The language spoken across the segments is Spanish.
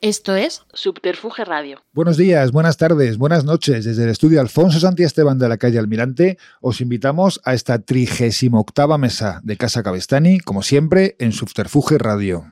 Esto es Subterfuge Radio. Buenos días, buenas tardes, buenas noches. Desde el estudio Alfonso Santi Esteban de la calle Almirante, os invitamos a esta trigésima octava mesa de Casa Cabestani, como siempre, en Subterfuge Radio.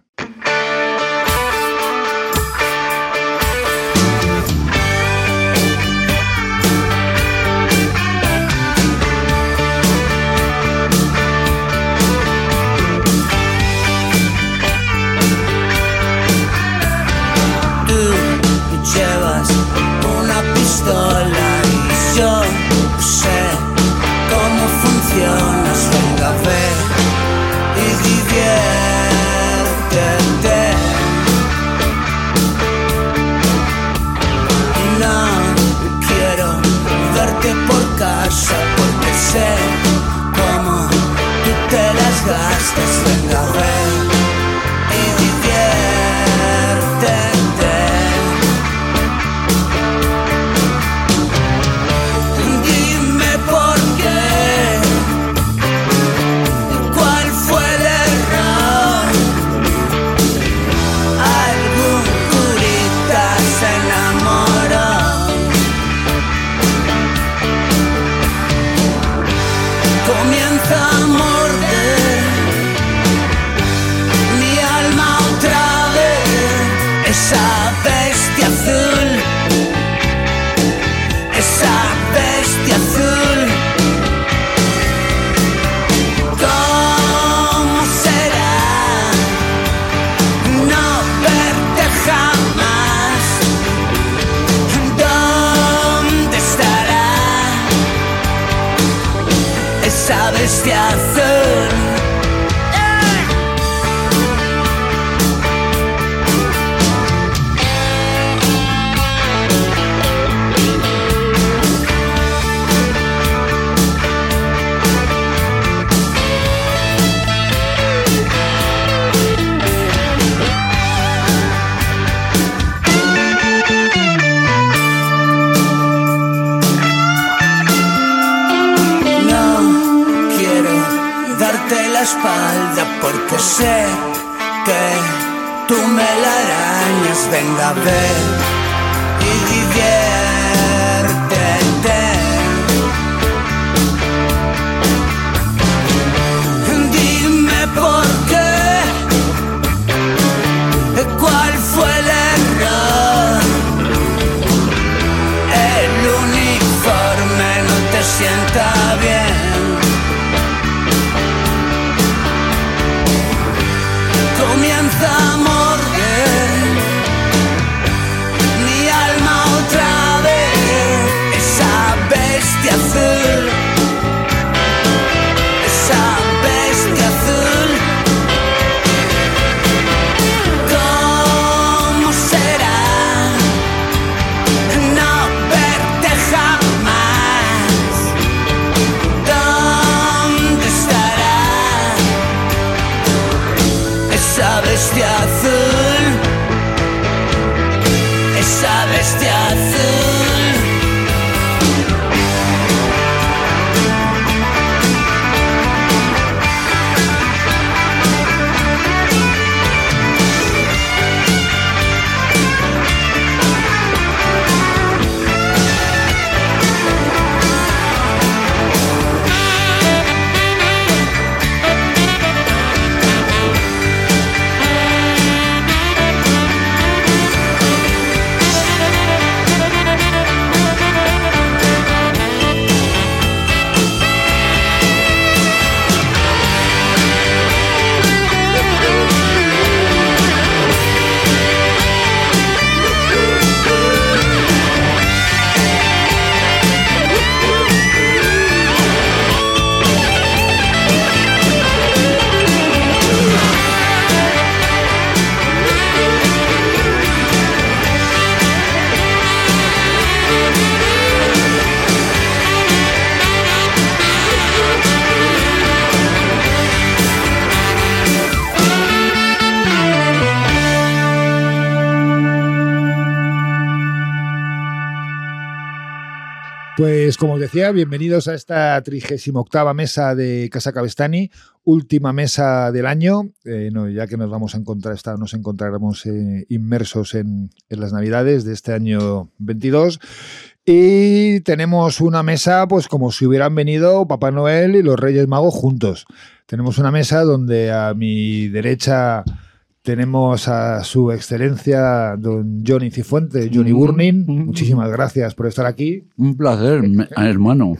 Comienza a morder bienvenidos a esta 38 mesa de Casa Cabestani, última mesa del año, eh, ya que nos vamos a encontrar, nos encontraremos eh, inmersos en, en, las navidades de este año 22. Y tenemos una mesa, pues como si hubieran venido Papá Noel y los Reyes Magos juntos. Tenemos una mesa donde a mi derecha tenemos a su excelencia don Johnny Cifuente, Johnny mm. Burning. Muchísimas gracias por estar aquí. Un placer, hermano.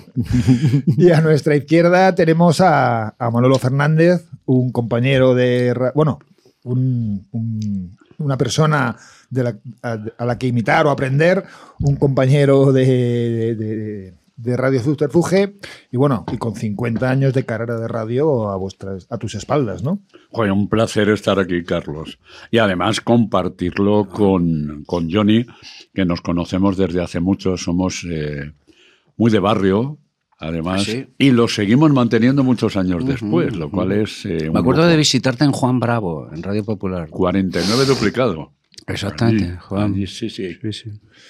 Y a nuestra izquierda tenemos a, Manolo Fernández, un compañero de... Bueno, una persona a, la que imitar o aprender, un compañero de de Radio Fuge y bueno, y con 50 años de carrera de radio a vuestras a tus espaldas, ¿no? Fue un placer estar aquí, Carlos. Y además compartirlo con, con Johnny, que nos conocemos desde hace mucho, somos eh, muy de barrio, además, ¿Ah, y lo seguimos manteniendo muchos años después, lo cual es... Eh, Me acuerdo de visitarte en Juan Bravo, en Radio Popular. 49 duplicado. Exactamente, Juan. sí, sí.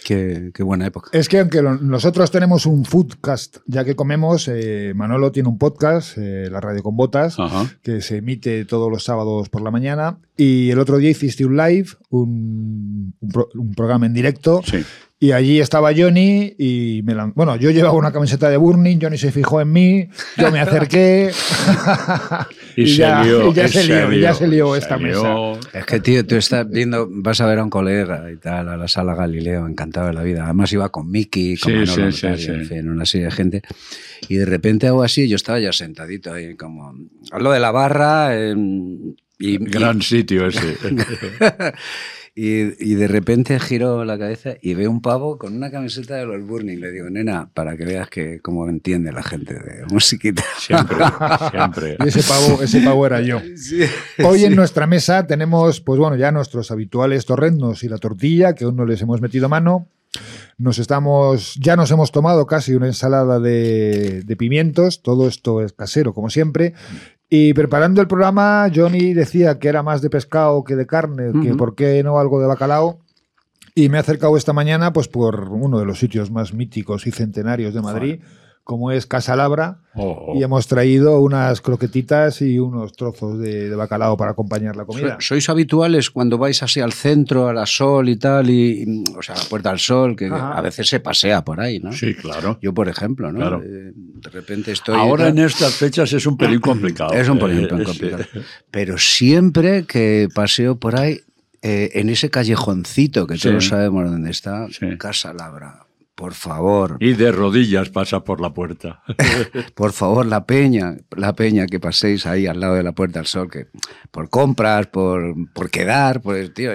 Qué, buena época. Es que aunque nosotros tenemos un foodcast, ya que comemos, eh, Manolo tiene un podcast, eh, La Radio con Botas, que se emite todos los sábados por la mañana. Y el otro día hiciste un live, un, un programa en directo, sí. Y allí estaba Johnny y me bueno, yo llevaba una camiseta de Burning, Johnny se fijó en mí, yo me acerqué y, se ya, lió, ya, se, lió, ya se lió esta mesa. Es que tío, tú estás viendo, vas a ver a un colega y tal a la sala Galileo, encantado de la vida. Además iba con Mickey, con Manolo, sí, en fin, una serie de gente. Y de repente hago así, yo estaba ya sentadito ahí como hablo de la barra y gran sitio ese. Y, de repente giro la cabeza y veo un pavo con una camiseta de los Burning. Le digo, nena, para que veas que cómo entiende la gente de musiquita. Siempre, siempre. Y ese pavo, ese pavo era yo. Hoy en nuestra mesa tenemos, pues bueno, ya nuestros habituales torrendos y la tortilla, que aún no les hemos metido mano. Nos estamos, ya nos hemos tomado casi una ensalada de, de, pimientos, todo esto es casero como siempre, y preparando el programa, Johnny decía que era más de pescado que de carne, que por qué no algo de bacalao. Y me he acercado esta mañana pues por uno de los sitios más míticos y centenarios de Madrid como es Casa Labra, oh, oh. y hemos traído unas croquetitas y unos trozos de, bacalao para acompañar la comida. ¿Sois habituales cuando vais así al centro, a la Sol y tal, y, o sea, a la Puerta del Sol, que a veces se pasea por ahí, ¿no? Sí, claro. Yo, por ejemplo, ¿no? De, repente estoy... Ahora en estas fechas es un pelín complicado. Es un pelín eh, complicado. Pero siempre que paseo por ahí, eh, en ese callejoncito que todos sabemos dónde está, Casa Labra por favor. Y de rodillas pasa por la puerta. por favor, la peña, la peña que paséis ahí al lado de la puerta del sol, que por compras, por, por quedar, pues, tío.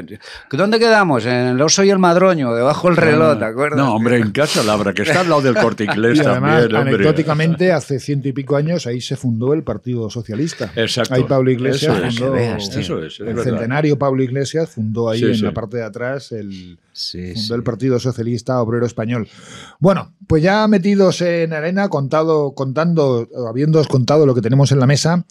¿Dónde quedamos? En el oso y el madroño, debajo del reloj, ¿te acuerdas? No, hombre, en Casa Labra, que está al lado del corte inglés y además, también, Anecdóticamente, hace ciento y pico años ahí se fundó el Partido Socialista. Exacto. Ahí Pablo Iglesias fundó. eso es, el centenario Pablo Iglesias fundó ahí en la parte de atrás el Sí, fundó el Partido Socialista Obrero Español. Bueno, pues ya metidos en arena, contado, contando, habiéndoos contado lo que tenemos en la mesa,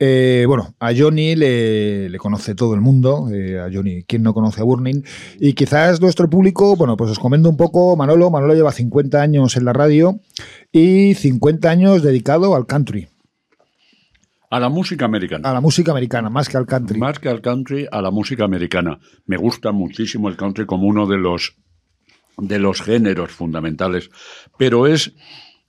eh, bueno, a Johnny le, conoce todo el mundo, eh, a Johnny, ¿quién no conoce a Burning? Y quizás nuestro público, bueno, pues os comento un poco, Manolo, Manolo lleva 50 años en la radio y 50 años dedicado al country. A la música americana. A la música americana, más que al country. Más que al country, a la música americana. Me gusta muchísimo el country como uno de los, de los géneros fundamentales. Pero es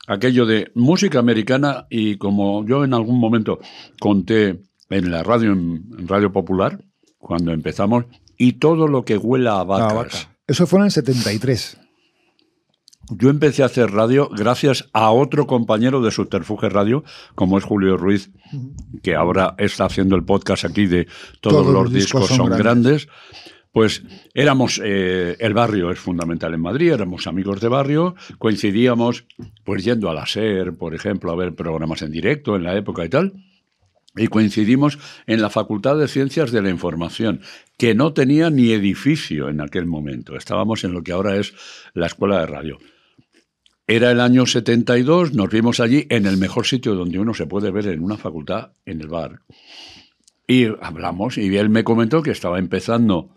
aquello de música americana y como yo en algún momento conté en la radio, en Radio Popular, cuando empezamos, y todo lo que huela a vacas. Eso fue en el 73. Yo empecé a hacer radio gracias a otro compañero de Subterfuge Radio, como es Julio Ruiz, que ahora está haciendo el podcast aquí de Todos, los, discos, son, grandes. Pues éramos, eh, el barrio es fundamental en Madrid, éramos amigos de barrio, coincidíamos pues yendo a la SER, por ejemplo, a ver programas en directo en la época y tal, y coincidimos en la Facultad de Ciencias de la Información, que no tenía ni edificio en aquel momento, estábamos en lo que ahora es la Escuela de Radio. Era el año 72, nos vimos allí en el mejor sitio donde uno se puede ver en una facultad, en el bar. Y hablamos y él me comentó que estaba empezando,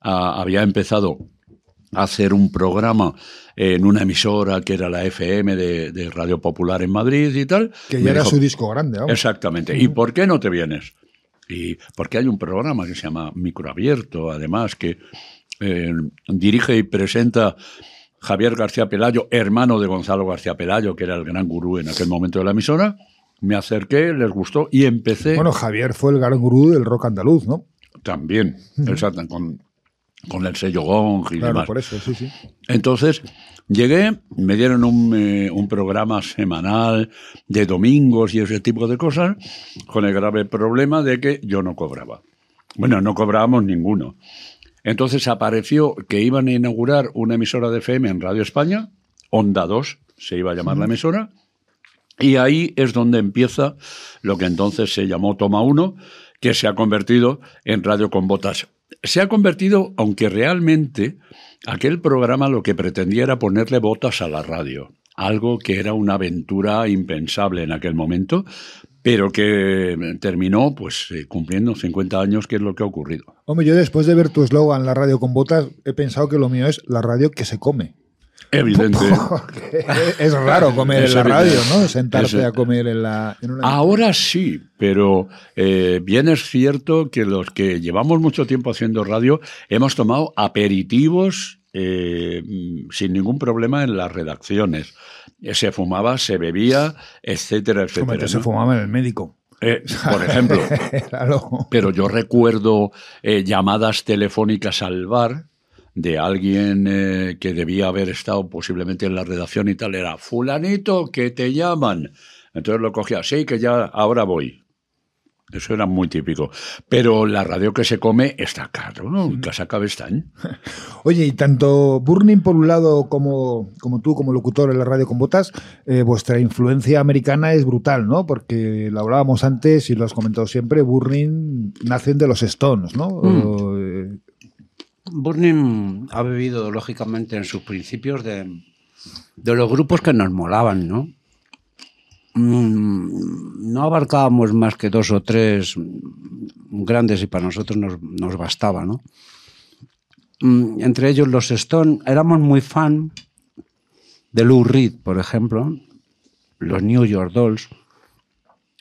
había empezado hacer un programa en una emisora que era la FM de, Radio Popular en Madrid y tal. Que ya era su disco grande. Exactamente. ¿Y por qué no te vienes? Y porque hay un programa que se llama Microabierto, además, que eh, dirige y presenta Javier García Pelayo, hermano de Gonzalo García Pelayo, que era el gran gurú en aquel momento de la emisora. Me acerqué, les gustó y empecé. Bueno, Javier fue el gran gurú del rock andaluz, ¿no? También, exacto, con, con el sello Gong y claro, por eso, sí, sí. Entonces, llegué, me dieron un, eh, un, programa semanal de domingos y ese tipo de cosas, con el grave problema de que yo no cobraba. Bueno, no cobrábamos ninguno. Entonces apareció que iban a inaugurar una emisora de FM en Radio España, Onda 2 se iba a llamar la emisora, y ahí es donde empieza lo que entonces se llamó Toma 1, que se ha convertido en Radio con Botas. Se ha convertido, aunque realmente aquel programa lo que pretendía era ponerle botas a la radio, algo que era una aventura impensable en aquel momento, pero que terminó pues eh, cumpliendo 50 años, que es lo que ha ocurrido. Hombre, yo después de ver tu eslogan, la radio con botas, he pensado que lo mío es la radio que se come. Evidente. es raro comer en la radio, ¿no? Sentarse a comer en la. Ahora sí, pero eh, bien es cierto que los que llevamos mucho tiempo haciendo radio hemos tomado aperitivos eh, sin ningún problema en las redacciones. Se fumaba, se bebía, etcétera, etcétera. Se fumaba en el médico. Eh, por ejemplo. Pero yo recuerdo llamadas telefónicas al bar de alguien eh, que debía haber estado posiblemente en la redacción y tal, era fulanito que te llaman. Entonces lo cogía, sí, que ya ahora voy. Eso era muy típico. Pero la radio que se come está caro, ¿no? Casa Cabestán. Oye, y tanto Burning por un lado como, como tú, como locutor en la radio con botas, eh, vuestra influencia americana es brutal, ¿no? Porque lo hablábamos antes y lo has comentado siempre, Burning nacen de los Stones, ¿no? Mm. Burning ha vivido, lógicamente, en sus principios de, los grupos que nos molaban, ¿no? Mm, no abarcábamos más que dos o tres grandes y para nosotros nos, bastaba, ¿no? Mm, entre ellos los Stone, éramos muy fan de Lou Reed, por ejemplo, los New York Dolls,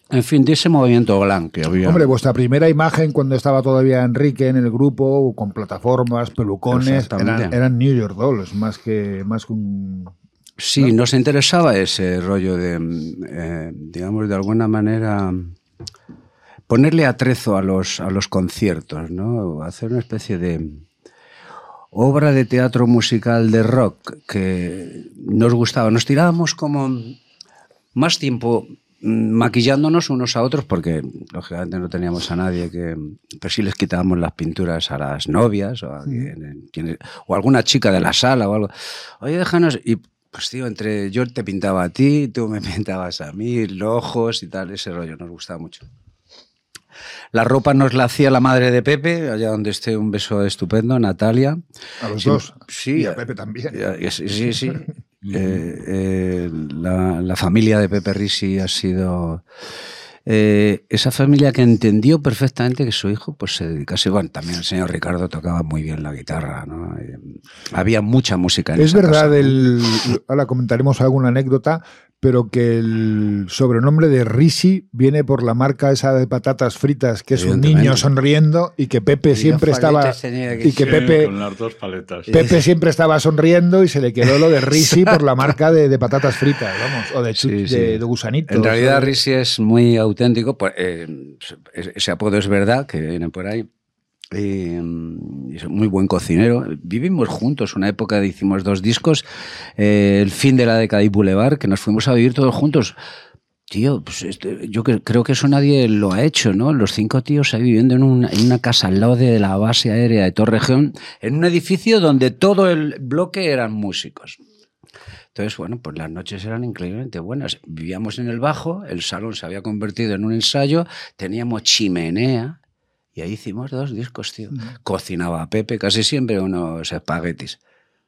en fin, de ese movimiento que había. Hombre, vuestra primera imagen cuando estaba todavía Enrique en el grupo, con plataformas, pelucones, eran, New York Dolls, más que, más un... Sí, nos interesaba ese rollo de, eh, digamos, de alguna manera ponerle atrezo a los, a los conciertos, ¿no? Hacer una especie de obra de teatro musical de rock que nos gustaba. Nos tirábamos como más tiempo Mm, maquillándonos unos a otros porque lógicamente no teníamos a nadie que pues sí les quitábamos las pinturas a las novias o, a o alguna chica de la sala o algo oye déjanos y pues tío entre yo te pintaba a ti tú me pintabas a mí los ojos y tal ese rollo nos gustaba mucho la ropa nos la hacía la madre de Pepe, allá donde esté un beso estupendo, Natalia. A los dos. Sí. Y a Pepe también. Sí, sí. Eh, eh, la, familia de Pepe Risi ha sido eh, esa familia que entendió perfectamente que su hijo pues, se dedicase. Bueno, también el señor Ricardo tocaba muy bien la guitarra. ¿no? había mucha música en Es verdad, el, ahora comentaremos alguna anécdota, pero que el sobrenombre de Risi viene por la marca esa de patatas fritas, que es un niño sonriendo y que Pepe siempre estaba y que Pepe Pepe siempre estaba sonriendo y se le quedó lo de Risi por la marca de, patatas fritas, vamos, o de, gusanitos. En realidad Risi es muy auténtico, pues, eh, ese apodo es verdad que viene por ahí mm, es muy buen cocinero. Vivimos juntos, una época hicimos dos discos, eh, el fin de la década y Boulevard, que nos fuimos a vivir todos juntos. Tío, pues este, yo creo que eso nadie lo ha hecho, ¿no? Los cinco tíos ahí viviendo en una, en una casa al lado de la base aérea de Torregión, en un edificio donde todo el bloque eran músicos. Entonces, bueno, pues las noches eran increíblemente buenas. Vivíamos en el bajo, el salón se había convertido en un ensayo, teníamos chimenea, y ahí hicimos dos discos, tío. Cocinaba Pepe casi siempre unos espaguetis.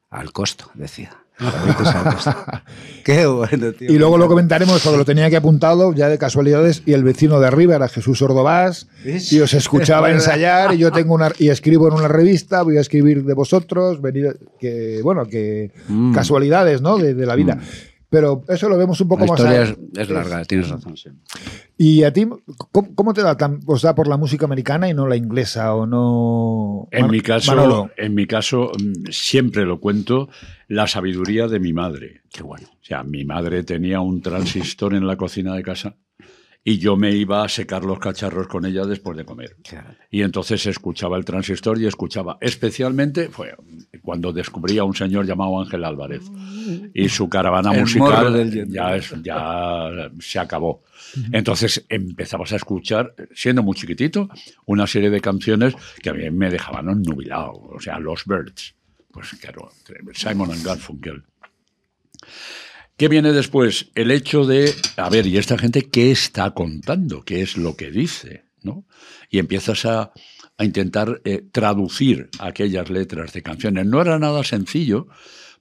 al costo, decía. Qué bueno, tío. Y luego lo comentaremos porque lo tenía que apuntado ya de casualidades y el vecino de arriba era Jesús Ordovás y os escuchaba ensayar y yo tengo una y escribo en una revista, voy a escribir de vosotros, venir que bueno, que mm. casualidades, ¿no? de, la vida. Mm. Pero eso lo vemos un poco la más. La historia es, larga, tienes razón. Sí. ¿Y a ti, cómo, te da, os da por la música americana y no la inglesa o no? En mi caso, en mi caso mm, siempre lo cuento la sabiduría de mi madre. Qué bueno. O sea, mi madre tenía un transistor en la cocina de casa y yo me iba a secar los cacharros con ella después de comer. Y entonces escuchaba el transistor y escuchaba, especialmente fue cuando descubrí a un señor llamado Ángel Álvarez y su caravana musical ya, ya se acabó. Entonces empezamos a escuchar, siendo muy chiquitito, una serie de canciones que a mí me dejaban nubilado, o sea, Los Birds, pues claro, Simon and Garfunkel. ¿Qué viene después? El hecho de, a ver, ¿y esta gente qué está contando? ¿Qué es lo que dice? ¿no? Y empiezas a, intentar eh, traducir aquellas letras de canciones. No era nada sencillo,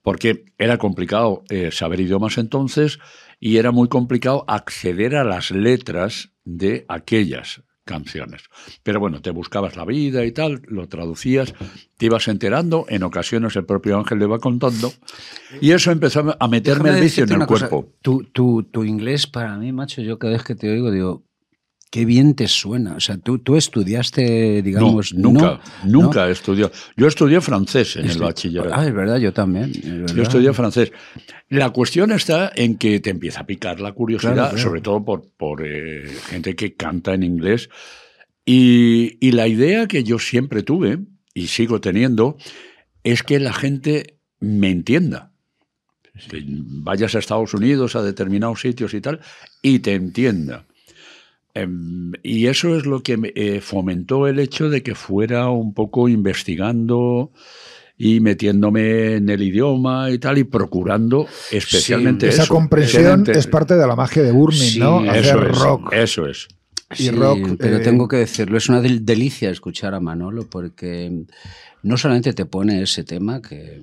porque era complicado eh, saber idiomas entonces y era muy complicado acceder a las letras de aquellas canciones. Pero bueno, te buscabas la vida y tal, lo traducías, te ibas enterando, en ocasiones el propio Ángel le va contando, y eso empezó a meterme el vicio en el cuerpo. Tu, tu, tu, inglés para mí, macho, yo cada vez que te oigo digo, Qué bien te suena. O sea, tú, tú estudiaste, digamos. nunca, nunca he estudiado. Yo estudié francés en el bachillerato. Ah, es verdad, yo también. Yo estudié francés. La cuestión está en que te empieza a picar la curiosidad, sobre todo por, por eh, gente que canta en inglés. Y, y la idea que yo siempre tuve, y sigo teniendo, es que la gente me entienda. Que vayas a Estados Unidos, a determinados sitios y tal, y te entienda. Em, y eso es lo que eh, fomentó el hecho de que fuera un poco investigando y metiéndome en el idioma y tal, y procurando especialmente Esa comprensión es parte de la magia de Burning, ¿no? Hacer rock. Eso es. Y rock, pero eh, tengo que decirlo, es una delicia escuchar a Manolo porque no solamente te pone ese tema que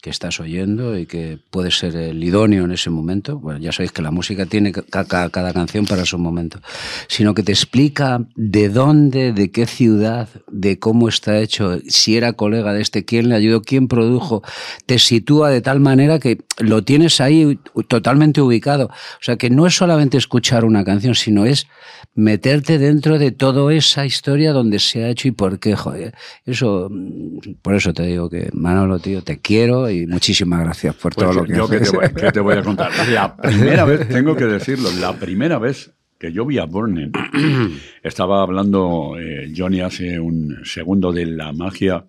que estás oyendo y que puede ser el idóneo en ese momento. Bueno, ya sabéis que la música tiene cada, cada, canción para su momento, sino que te explica de dónde, de qué ciudad, de cómo está hecho, si era colega de este, quién le ayudó, quién produjo, te sitúa de tal manera que lo tienes ahí totalmente ubicado. O sea, que no es solamente escuchar una canción, sino es meterte dentro de toda esa historia donde se ha hecho y por qué, joder. Eso, mm, por eso te digo que, Manolo, tío, te quiero y muchísimas gracias por todo pues lo que yo Que te, voy, que te voy a contar. La primera vez, tengo que decirlo, la primera vez que yo vi a Burning, estaba hablando eh, Johnny hace un segundo de la magia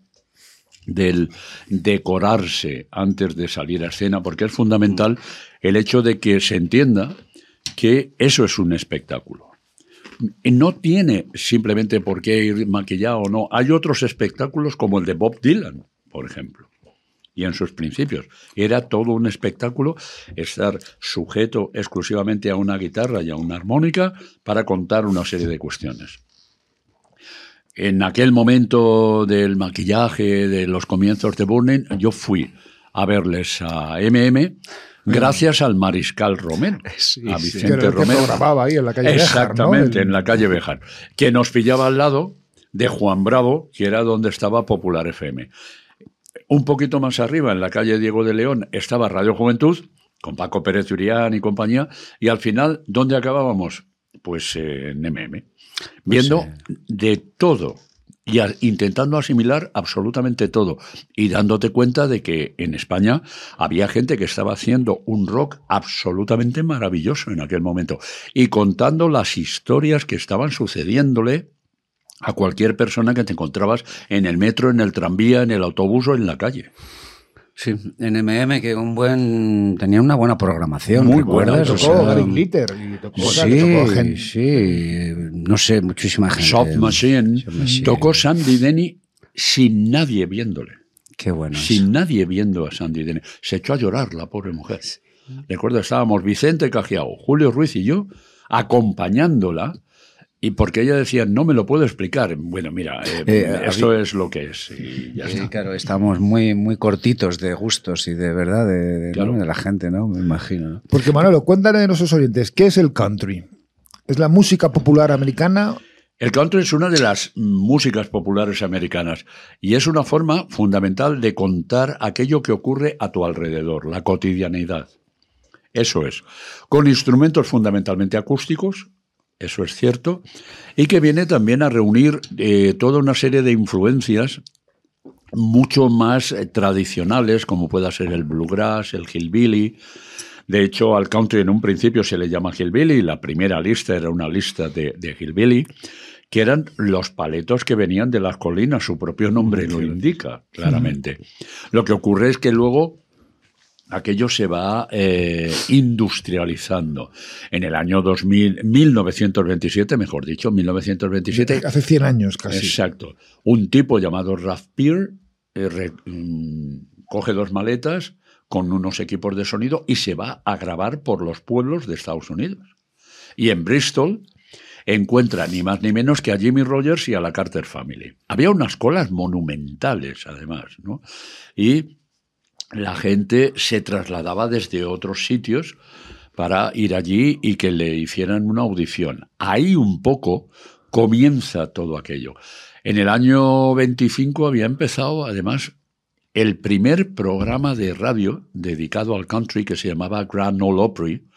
del decorarse antes de salir a escena, porque es fundamental el hecho de que se entienda que eso es un espectáculo. No tiene simplemente por qué ir maquillado o no. Hay otros espectáculos como el de Bob Dylan, por ejemplo y en sus principios. Era todo un espectáculo estar sujeto exclusivamente a una guitarra y a una armónica para contar una serie de cuestiones. En aquel momento del maquillaje, de los comienzos de Burning, yo fui a verles a MM gracias al mariscal Romero, a Vicente Romero. grababa ahí en la calle Exactamente, en la calle Bejar, que nos pillaba al lado de Juan Bravo, que era donde estaba Popular FM. Un poquito más arriba, en la calle Diego de León, estaba Radio Juventud, con Paco Pérez Urián y compañía, y al final, ¿dónde acabábamos? Pues en MM, pues viendo de todo y intentando asimilar absolutamente todo y dándote cuenta de que en España había gente que estaba haciendo un rock absolutamente maravilloso en aquel momento y contando las historias que estaban sucediéndole a cualquier persona que te encontrabas en el metro, en el tranvía, en el autobús o en la calle. Sí, en MM que un buen tenía una buena programación, Muy ¿recuerdas? tocó Gary Glitter y tocó, sí, sí, no sé, muchísima gente. Soft Machine, tocó Sandy Denny sin nadie viéndole. Qué bueno. Sin nadie viendo a Sandy Denny. Se echó a llorar la pobre mujer. Recuerdo, estábamos Vicente Cajiao, Julio Ruiz y yo acompañándola Y porque ella decía, no me lo puedo explicar. Bueno, mira, eh, eh, esto es lo que es. Y ya está. claro, estamos muy, muy cortitos de gustos y de verdad de, la gente, ¿no? Me imagino. Porque, Manolo, cuéntale a nuestros oyentes, ¿qué es el country? ¿Es la música popular americana? El country es una de las músicas populares americanas y es una forma fundamental de contar aquello que ocurre a tu alrededor, la cotidianidad. Eso es. Con instrumentos fundamentalmente acústicos, eso es cierto, y que viene también a reunir eh, toda una serie de influencias mucho más eh, tradicionales, como pueda ser el bluegrass, el hillbilly. De hecho, al country en un principio se le llama hillbilly, la primera lista era una lista de, de hillbilly, que eran los paletos que venían de las colinas, su propio nombre lo indica claramente. Lo que ocurre es que luego aquello se va eh, industrializando. En el año 2000, 1927, mejor dicho, 1927. Hace 100 años casi. Exacto. Un tipo llamado Ralph Peer eh, mm, coge dos maletas con unos equipos de sonido y se va a grabar por los pueblos de Estados Unidos. Y en Bristol encuentra ni más ni menos que a Jimmy Rogers y a la Carter Family. Había unas colas monumentales, además, ¿no? Y la gente se trasladaba desde otros sitios para ir allí y que le hicieran una audición. Ahí un poco comienza todo aquello. En el año 25 había empezado, además, el primer programa de radio dedicado al country que se llamaba Grand Ole Opry,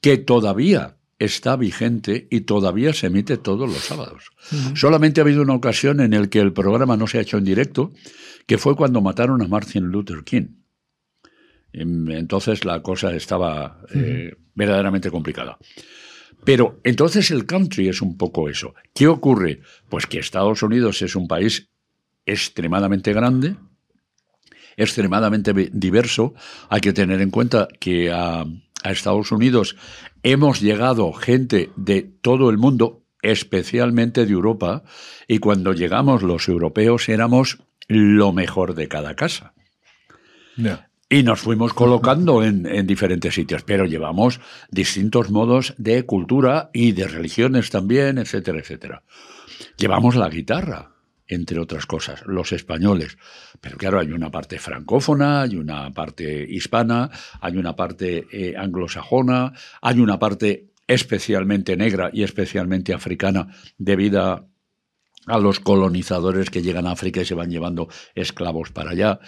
que todavía está vigente y todavía se emite todos los sábados. Solamente ha habido una ocasión en la que el programa no se ha hecho en directo, que fue cuando mataron a Martin Luther King. Em, entonces la cosa estaba eh, verdaderamente complicada. Pero entonces el country es un poco eso. ¿Qué ocurre? Pues que Estados Unidos es un país extremadamente grande, extremadamente diverso. Hay que tener en cuenta que a, a Estados Unidos hemos llegado gente de todo el mundo, especialmente de Europa, y cuando llegamos los europeos éramos lo mejor de cada casa. Y nos fuimos colocando en, diferentes sitios, pero llevamos distintos modos de cultura y de religiones también, etcétera, etcétera. Llevamos la guitarra, entre otras cosas, los españoles. Pero claro, hay una parte francófona, hay una parte hispana, hay una parte eh, anglosajona, hay una parte especialmente negra y especialmente africana debido a los colonizadores que llegan a África y se van llevando esclavos para allá.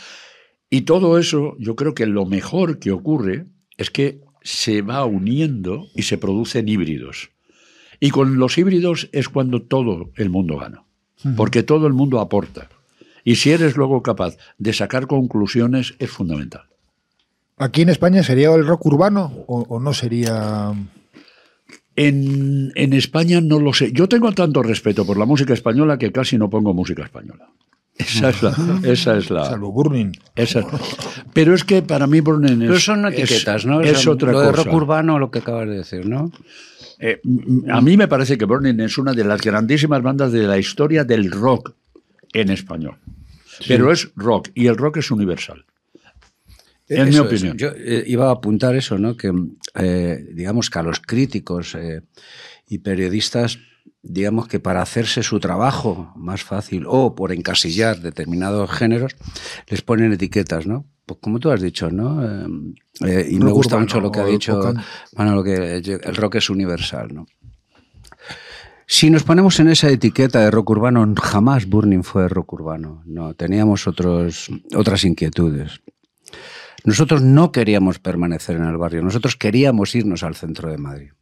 Y todo eso, yo creo que lo mejor que ocurre es que se va uniendo y se producen híbridos. Y con los híbridos es cuando todo el mundo gana, porque todo el mundo aporta. Y si eres luego capaz de sacar conclusiones, es fundamental. ¿Aquí en España sería el rock urbano o, no sería...? En, en, España no lo sé. Yo tengo tanto respeto por la música española que casi no pongo música española. Esa es la. Esa es la Salvo Burning. pero es que para mí Burning es. Pero son etiquetas, ¿no? Es, otra cosa. Lo de rock urbano, lo que acabas de decir, ¿no? Eh, a mí me parece que Burning es una de las grandísimas bandas de la historia del rock en español. Pero es rock y el rock es universal. En mi opinión. Yo eh, iba a apuntar eso, ¿no? Que eh, digamos que a los críticos y periodistas digamos que para hacerse su trabajo más fácil o por encasillar determinados géneros, les ponen etiquetas, ¿no? Pues como tú has dicho, ¿no? Eh, eh, y me gusta mucho lo que ha dicho lo que el rock es universal, ¿no? Si nos ponemos en esa etiqueta de rock urbano, jamás Burning fue rock urbano. No, teníamos otros, otras inquietudes. Nosotros no queríamos permanecer en el barrio, nosotros queríamos irnos al centro de Madrid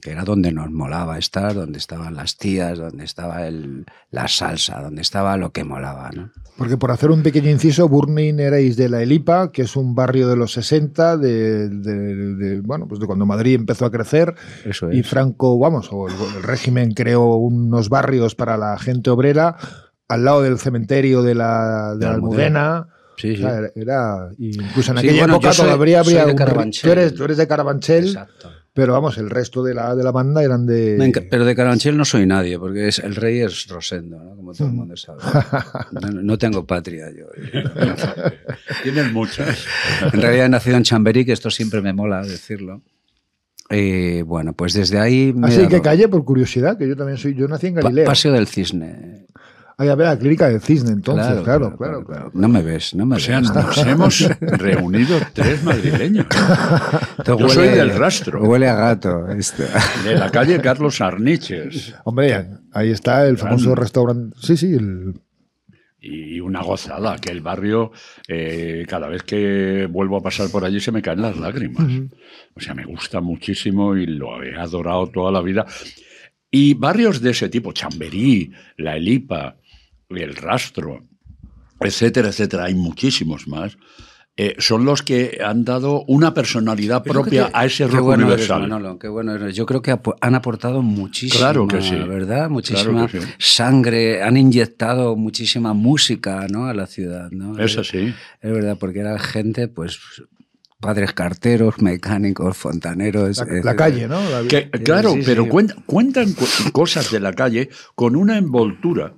que era donde nos molaba estar, donde estaban las tías, donde estaba el, la salsa, donde estaba lo que molaba. ¿no? Porque por hacer un pequeño inciso, Burning erais de la Elipa, que es un barrio de los 60, de, bueno, pues de cuando Madrid empezó a crecer. Eso Y Franco, vamos, o el, régimen creó unos barrios para la gente obrera al lado del cementerio de la, de, Almudena. Sí, sí. era, incluso en aquella época todavía habría. De un, tú, eres, tú eres de Carabanchel. Exacto. Pero vamos, el resto de la, de la banda eran de. Pero de Carabanchel no soy nadie, porque es, el rey es Rosendo, ¿no? como todo el mundo sabe. No, tengo patria yo. Tienes muchas. En realidad he nacido en Chamberí, que esto siempre me mola decirlo. Eh, bueno, pues desde ahí. Así que calle, por curiosidad, que yo también soy. Yo nací en Galilea. Paseo del Cisne. Ahí a ver, la clínica del cisne, entonces, claro claro, claro, No me ves, no me o sea, nos hemos reunido tres madrileños. Yo soy del rastro. Huele a gato. Esto. De la calle Carlos Arniches. Hombre, ahí está el famoso restaurante. Sí, sí, el y una gozada, que el barrio, eh, cada vez que vuelvo a pasar por allí se me caen las lágrimas. O sea, me gusta muchísimo y lo he adorado toda la vida. Y barrios de ese tipo, Chamberí, La Elipa, El Rastro, etcétera, etcétera, hay muchísimos más. Eh, son los que han dado una personalidad propia a ese rock universal. qué bueno Yo creo que han aportado muchísimo, claro que sí. ¿verdad? Muchísima sangre, han inyectado muchísima música ¿no? a la ciudad. ¿no? Es así. Es verdad, porque era gente, pues, padres carteros, mecánicos, fontaneros. La, calle, ¿no? claro, pero cuentan cosas de la calle con una envoltura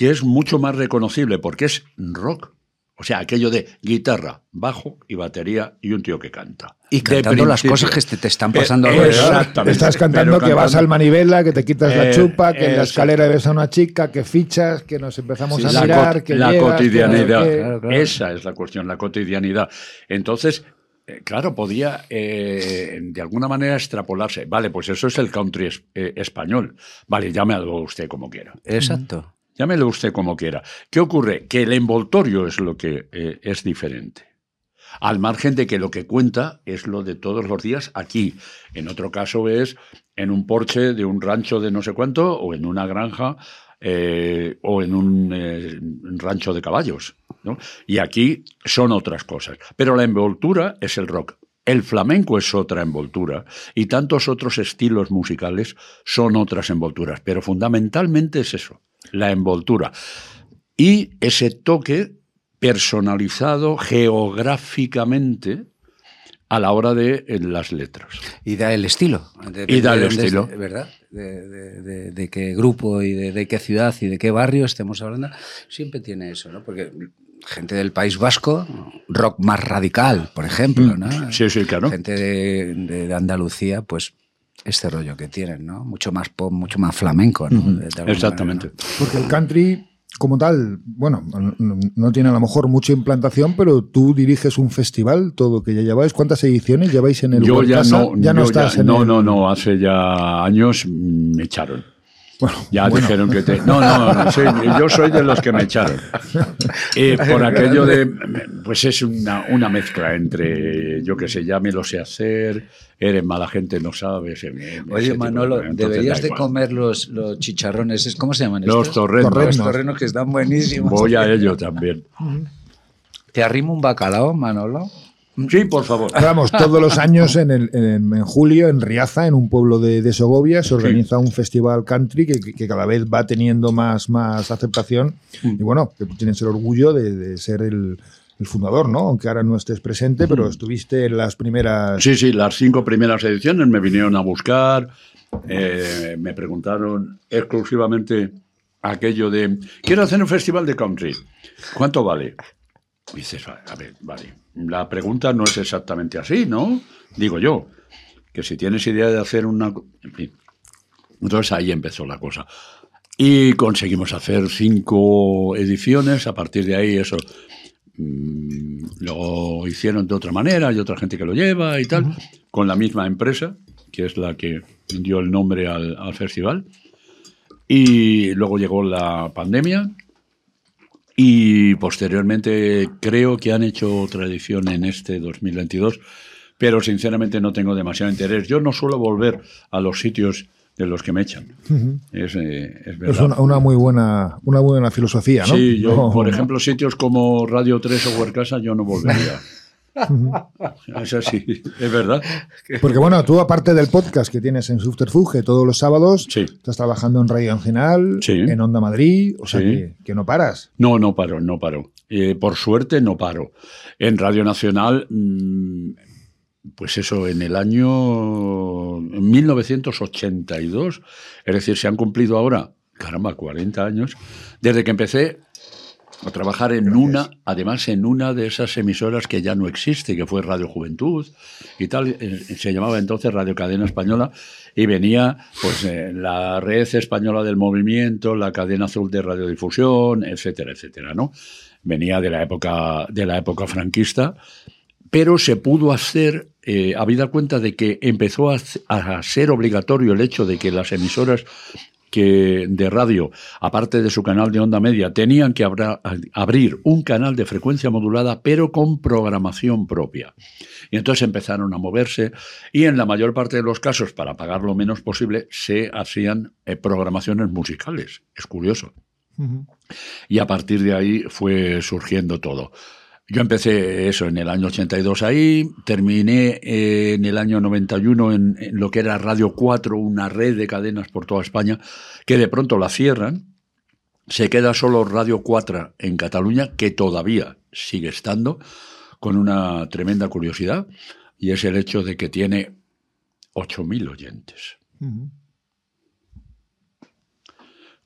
que es mucho más reconocible porque es rock. O sea, aquello de guitarra, bajo y batería y un tío que canta. Y cantando las cosas que te, están pasando eh, Exactamente. Estás cantando que vas al manivela, que te quitas la eh, chupa, que en la escalera ves a una chica, que fichas, que nos empezamos a mirar, que La cotidianidad. Esa es la cuestión, la cotidianidad. Entonces, eh, claro, podía de alguna manera extrapolarse. Vale, pues eso es el country español. Vale, llámelo usted como quiera. Exacto. Llámelo usted como quiera. ¿Qué ocurre? Que el envoltorio es lo que eh, es diferente. Al margen de que lo que cuenta es lo de todos los días aquí. En otro caso es en un porche de un rancho de no sé cuánto o en una granja eh, o en un eh, rancho de caballos. Y aquí son otras cosas. Pero la envoltura es el rock. El flamenco es otra envoltura y tantos otros estilos musicales son otras envolturas. Pero fundamentalmente es eso la envoltura. Y ese toque personalizado geográficamente a la hora de las letras. Y da el estilo. y da el estilo. ¿Verdad? De, qué grupo y de, qué ciudad y de qué barrio estemos hablando. Siempre tiene eso, ¿no? Porque gente del País Vasco, rock más radical, por ejemplo, ¿no? Sí, sí, claro. Gente de, Andalucía, pues este rollo que tienen, ¿no? Mucho más pop, mucho más flamenco, ¿no? Exactamente. Porque el country como tal, bueno, no, tiene a lo mejor mucha implantación, pero tú diriges un festival, todo que ya lleváis. ¿Cuántas ediciones lleváis en el Yo ya no, ya no estás en No, no, no, hace ya años me echaron. Bueno, ya dijeron que te... No, no, no yo soy de los que me echaron. Eh, por aquello de... Pues es una, una mezcla entre, yo que sé, ya me lo sé hacer, eres mala gente, no sabes. Oye, Manolo, deberías de comer los, los chicharrones, ¿cómo se llaman? Los torrenos. Los torrenos que están buenísimos. Voy a ello también. ¿Te arrimo un bacalao, Manolo? Sí, por favor. Vamos, todos los años en, en, julio en Riaza, en un pueblo de, Segovia, se organiza un festival country que, cada vez va teniendo más, más aceptación. Mm. Y bueno, que tienes el orgullo de, ser el, fundador, ¿no? Aunque ahora no estés presente, pero mm. estuviste en las primeras. Sí, sí, las cinco primeras ediciones me vinieron a buscar, eh, me preguntaron exclusivamente aquello de: quiero hacer un festival de country. ¿Cuánto vale? Dices, a ver, vale, la pregunta no es exactamente así, ¿no? Digo yo, que si tienes idea de hacer una... En fin. Entonces ahí empezó la cosa. Y conseguimos hacer cinco ediciones, a partir de ahí eso mm, lo hicieron de otra manera, hay otra gente que lo lleva y tal, con la misma empresa, que es la que dio el nombre al, al festival. Y luego llegó la pandemia, y posteriormente creo que han hecho otra edición en este 2022, pero sinceramente no tengo demasiado interés. Yo no suelo volver a los sitios de los que me echan. es, eh, es, verdad. es una, muy buena, una buena filosofía, ¿no? Sí, yo, por ejemplo, sitios como Radio 3 o Huercasa, yo no volvería. es así, es verdad. Porque bueno, tú aparte del podcast que tienes en Subterfuge todos los sábados, estás trabajando en Radio Nacional, en Onda Madrid, o sea que, no paras. No, no paro, no paro. Eh, por suerte no paro. En Radio Nacional, mm, pues eso, en el año 1982, es decir, se han cumplido ahora, caramba, 40 años, desde que empecé a trabajar en una, además en una de esas emisoras que ya no existe, que fue Radio Juventud y tal, eh, se llamaba entonces Radio Cadena Española y venía pues eh, la red española del movimiento, la cadena azul de radiodifusión, etcétera, etcétera, ¿no? Venía de la época de la época franquista, pero se pudo hacer eh, habida cuenta de que empezó a, a ser obligatorio el hecho de que las emisoras que de radio, aparte de su canal de onda media, tenían que abrir un canal de frecuencia modulada, pero con programación propia. Y entonces empezaron a moverse y en la mayor parte de los casos, para pagar lo menos posible, se hacían eh, programaciones musicales. Es curioso. Y a partir de ahí fue surgiendo todo. Yo empecé eso en el año 82 ahí, terminé eh, en el año 91 en, en, lo que era Radio 4, una red de cadenas por toda España, que de pronto la cierran, se queda solo Radio 4 en Cataluña, que todavía sigue estando, con una tremenda curiosidad, y es el hecho de que tiene 8.000 oyentes,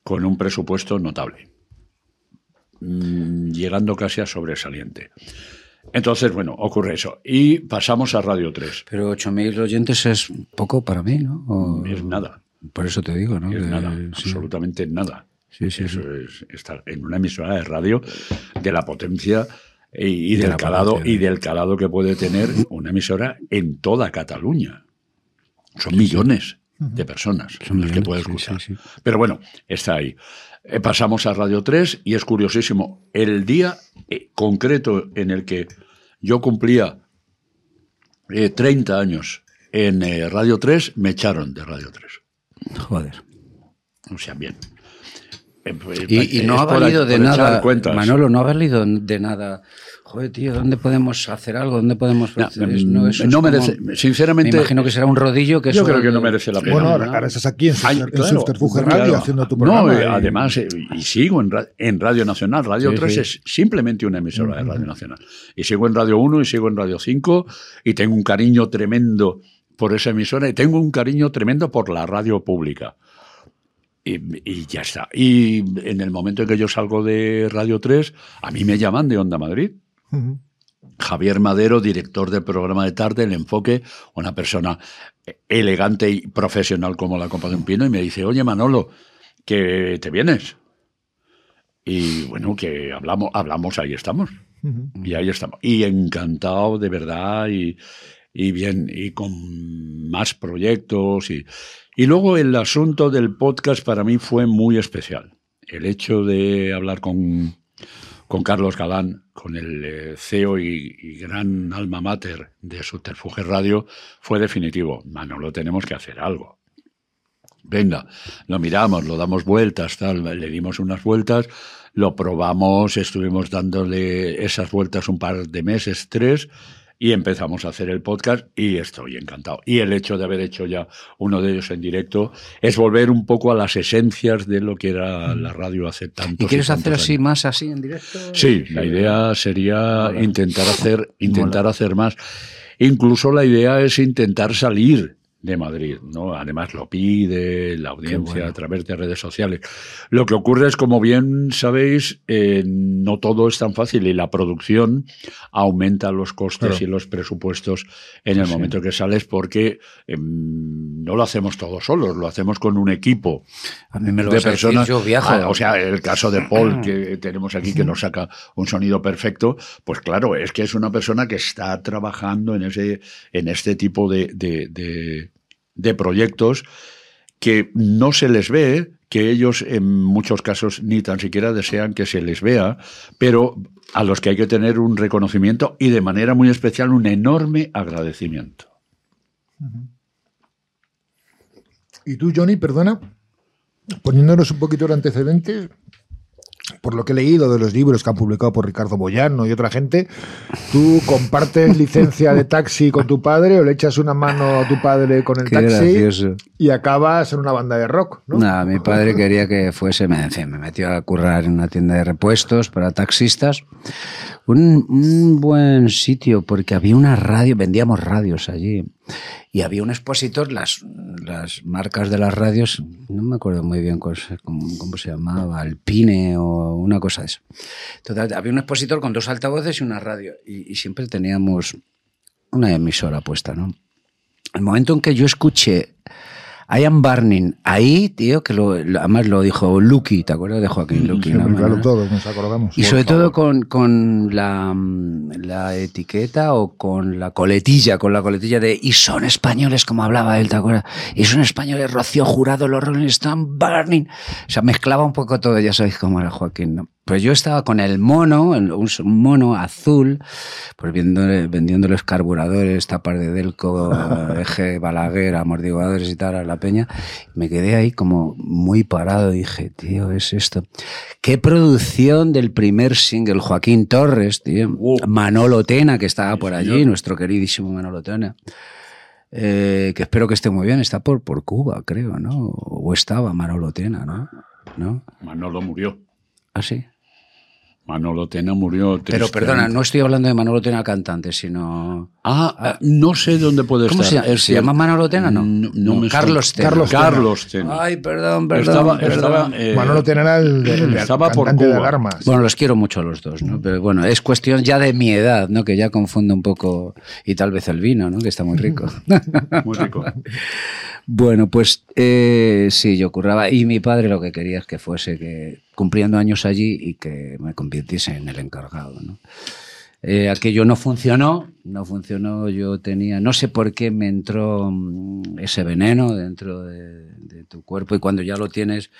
con un presupuesto notable. Mm, llegando casi a sobresaliente. Entonces, bueno, ocurre eso. Y pasamos a Radio 3. Pero 8.000 oyentes es poco para mí, ¿no? Es nada. Por eso te digo, ¿no? Es nada, absolutamente nada. Sí, sí, eso es estar en una emisora de radio de la potencia y, del calado y del calado que puede tener una emisora en toda Cataluña. Son millones de personas Son las que puede escuchar. Pero bueno, está ahí. Eh, pasamos a Radio 3 y es curiosísimo, el día eh, concreto en el que yo cumplía 30 eh, años en Radio 3, me echaron de Radio 3. Joder. O sea, bien. Pues, y, no ha valido de nada, Manolo, no ha valido de nada joder, tío, ¿dónde podemos hacer algo? ¿Dónde podemos.? No, no, merece, sinceramente. Me imagino que será un rodillo que Yo creo que no merece la pena. Bueno, ahora, estás aquí en, Subterfuge Radio haciendo tu programa. No, además, eh, y sigo en, en, Radio Nacional. Radio 3 es simplemente una emisora de Radio Nacional. Y sigo en Radio 1 y sigo en Radio 5 y tengo un cariño tremendo por esa emisora y tengo un cariño tremendo por la radio pública. Y, y, ya está. Y en el momento en que yo salgo de Radio 3, a mí me llaman de Onda Madrid. Javier Madero, director del programa de tarde, El Enfoque, una persona elegante y profesional como la copa de un pino, y me dice, oye Manolo, que te vienes. Y bueno, que hablamos, hablamos, ahí estamos. Y ahí estamos. Y encantado, de verdad, y, y bien, y con más proyectos. Y, y luego el asunto del podcast para mí fue muy especial. El hecho de hablar con con Carlos Galán, con el eh, CEO y, gran alma mater de Subterfuge Radio, fue definitivo. lo tenemos que hacer algo. Venga, lo miramos, lo damos vueltas, tal, le dimos unas vueltas, lo probamos, estuvimos dándole esas vueltas un par de meses, tres, y empezamos a hacer el podcast y estoy encantado. Y el hecho de haber hecho ya uno de ellos en directo es volver un poco a las esencias de lo que era la radio hace tanto ¿Y quieres hacer así más así en directo? Sí, la idea sería intentar hacer intentar hacer más. Incluso la idea es intentar salir de Madrid, ¿no? Además lo pide la audiencia a través de redes sociales. Lo que ocurre es, como bien sabéis, eh, no todo es tan fácil y la producción aumenta los costes y los presupuestos en el momento que sales porque em, no lo hacemos todos solos, lo hacemos con un equipo a mí me lo de personas. yo viajo. Ah, o sea, el caso de Paul que tenemos aquí que nos saca un sonido perfecto, pues claro, es que es una persona que está trabajando en ese en este tipo de de proyectos que no se les ve, que ellos en muchos casos ni tan siquiera desean que se les vea, pero a los que hay que tener un reconocimiento y de manera muy especial un enorme agradecimiento. ¿Y tú, Johnny, perdona? Poniéndonos un poquito de antecedentes, por lo que he leído de los libros que han publicado por Ricardo Boyano y otra gente, ¿tú compartes licencia de taxi con tu padre o le echas una mano a tu padre con el taxi y acabas en una banda de rock? ¿no? mi padre quería que fuese, me, me metió a currar en una tienda de repuestos para taxistas. Un, un buen sitio porque había una radio, vendíamos radios allí Y había un expositor, las, las marcas de las radios, no me acuerdo muy bien cómo, cómo se llamaba, Alpine o una cosa de eso. Entonces, había un expositor con dos altavoces y una radio. Y, y siempre teníamos una emisora puesta, ¿no? El momento en que yo escuché I am burning. Ahí, tío, que lo, además lo dijo Lucky, ¿te acuerdas de Joaquín Lucky? Sí, claro, todo, nos acordamos. Y sobre todo con, con la, la, etiqueta o con la coletilla, con la coletilla de y son españoles, como hablaba él, ¿te acuerdas? Y son españoles, Rocío Jurado, los Rolling Stones, burning. O sea, mezclaba un poco todo, ya sabéis cómo era Joaquín, ¿no? Pues yo estaba con el mono, un mono azul, pues vendiendo, los carburadores, tapar de Delco, eje Balaguer, amortiguadores y tal a la peña. Me quedé ahí como muy parado. Dije, tío, es esto. Qué producción del primer single, Joaquín Torres, tío. Manolo Tena, que estaba por allí, nuestro queridísimo Manolo Tena. Eh, que espero que esté muy bien. Está por, por Cuba, creo, ¿no? O estaba Manolo Tena, ¿no? ¿No? Manolo murió. ¿Ah, sí? Manolo Tena murió. Pero perdona, no estoy hablando de Manolo Tena cantante, sino. Ah, ah no sé dónde puede ¿Cómo estar. Se, llama? ¿Se llama Manolo Tena? No, no, me Carlos Tena. Carlos, Carlos Tena. Ay, perdón, perdón. Estaba, eh, Manolo Tena era el, el, estaba por de alarmas. Bueno, los quiero mucho a los dos, ¿no? Pero bueno, es cuestión ya de mi edad, ¿no? Que ya confundo un poco. Y tal vez el vino, ¿no? Que está muy rico. muy rico. Bueno, pues eh, sí, yo curraba. Y mi padre lo que quería es que fuese que cumpliendo años allí y que me convirtiese en el encargado. Eh, aquello no funcionó, no funcionó. Yo tenía, no sé por qué me entró mm, ese veneno dentro de, de tu cuerpo y cuando ya lo tienes,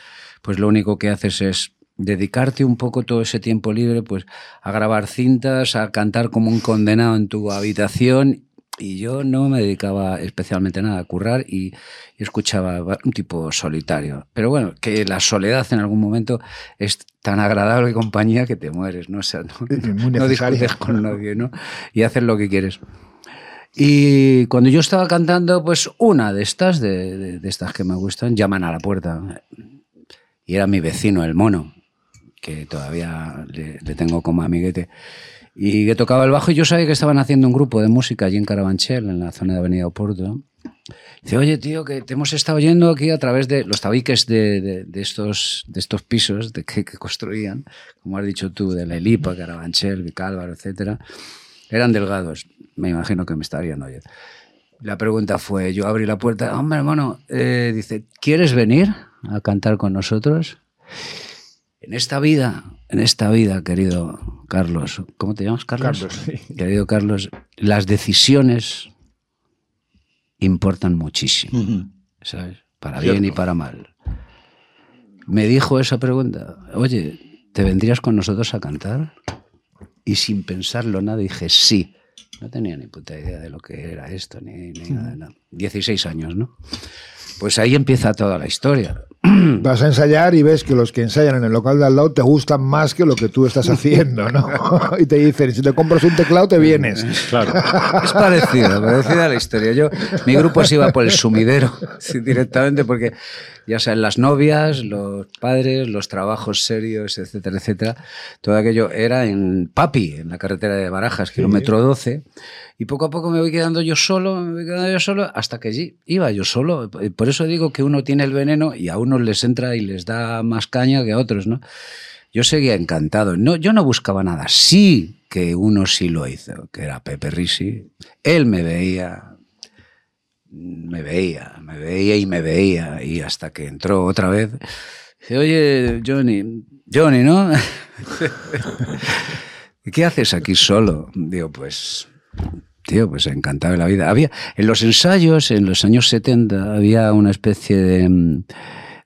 pues lo único que haces es dedicarte un poco todo ese tiempo libre pues a grabar cintas, a cantar como un condenado en tu habitación y yo no me dedicaba especialmente a nada a currar y, escuchaba un tipo solitario. Pero bueno, que la soledad en algún momento es tan agradable compañía que te mueres, ¿no? O sea, no, no discutes con nadie, ¿no? Y haces lo que quieres. Y cuando yo estaba cantando, pues una de estas, de, de, estas que me gustan, llaman a la puerta. Y era mi vecino, el mono, que todavía le, le tengo como amiguete y que tocaba el bajo y yo sabía que estaban haciendo un grupo de música allí en Carabanchel, en la zona de Avenida Oporto. Dice, oye, tío, que te hemos estado oyendo aquí a través de los tabiques de, de, estos, de estos pisos de que, construían, como has dicho tú, de la Elipa, Carabanchel, Vicálvaro, etcétera. Eran delgados. Me imagino que me estarían oyendo. La pregunta fue, yo abrí la puerta, hombre, hermano, eh, dice, ¿quieres venir a cantar con nosotros? En esta vida, en esta vida, querido Carlos, ¿cómo te llamas, Carlos? Carlos sí. Querido Carlos, las decisiones importan muchísimo, ¿sabes? Para bien y para mal. Me dijo esa pregunta, oye, ¿te vendrías con nosotros a cantar? Y sin pensarlo nada dije, sí. No tenía ni puta idea de lo que era esto, ni, ni nada, nada. 16 años, ¿no? Pues ahí empieza toda la historia. Vas a ensayar y ves que los que ensayan en el local de al lado te gustan más que lo que tú estás haciendo, ¿no? y te dicen, si te compras un teclado te vienes. Claro. Es parecido, parecida a la historia. Yo, mi grupo se iba por el sumidero directamente porque ya sean las novias, los padres, los trabajos serios, etcétera, etcétera. Todo aquello era en Papi, en la carretera de Barajas, kilómetro 12. Y poco a poco me voy quedando yo solo, me voy quedando yo solo, hasta que iba yo solo. Por eso digo que uno tiene el veneno y a unos les entra y les da más caña que a otros, ¿no? Yo seguía encantado. No, yo no buscaba nada. Sí que uno sí lo hizo, que era Pepe Risi. Él me veía, me veía, me veía y me veía. Y hasta que entró otra vez, dice, oye, Johnny, Johnny, ¿no? ¿Qué haces aquí solo? Digo, pues Tío, pues encantado de la vida. Había, en los ensayos, en los años 70, había una especie de,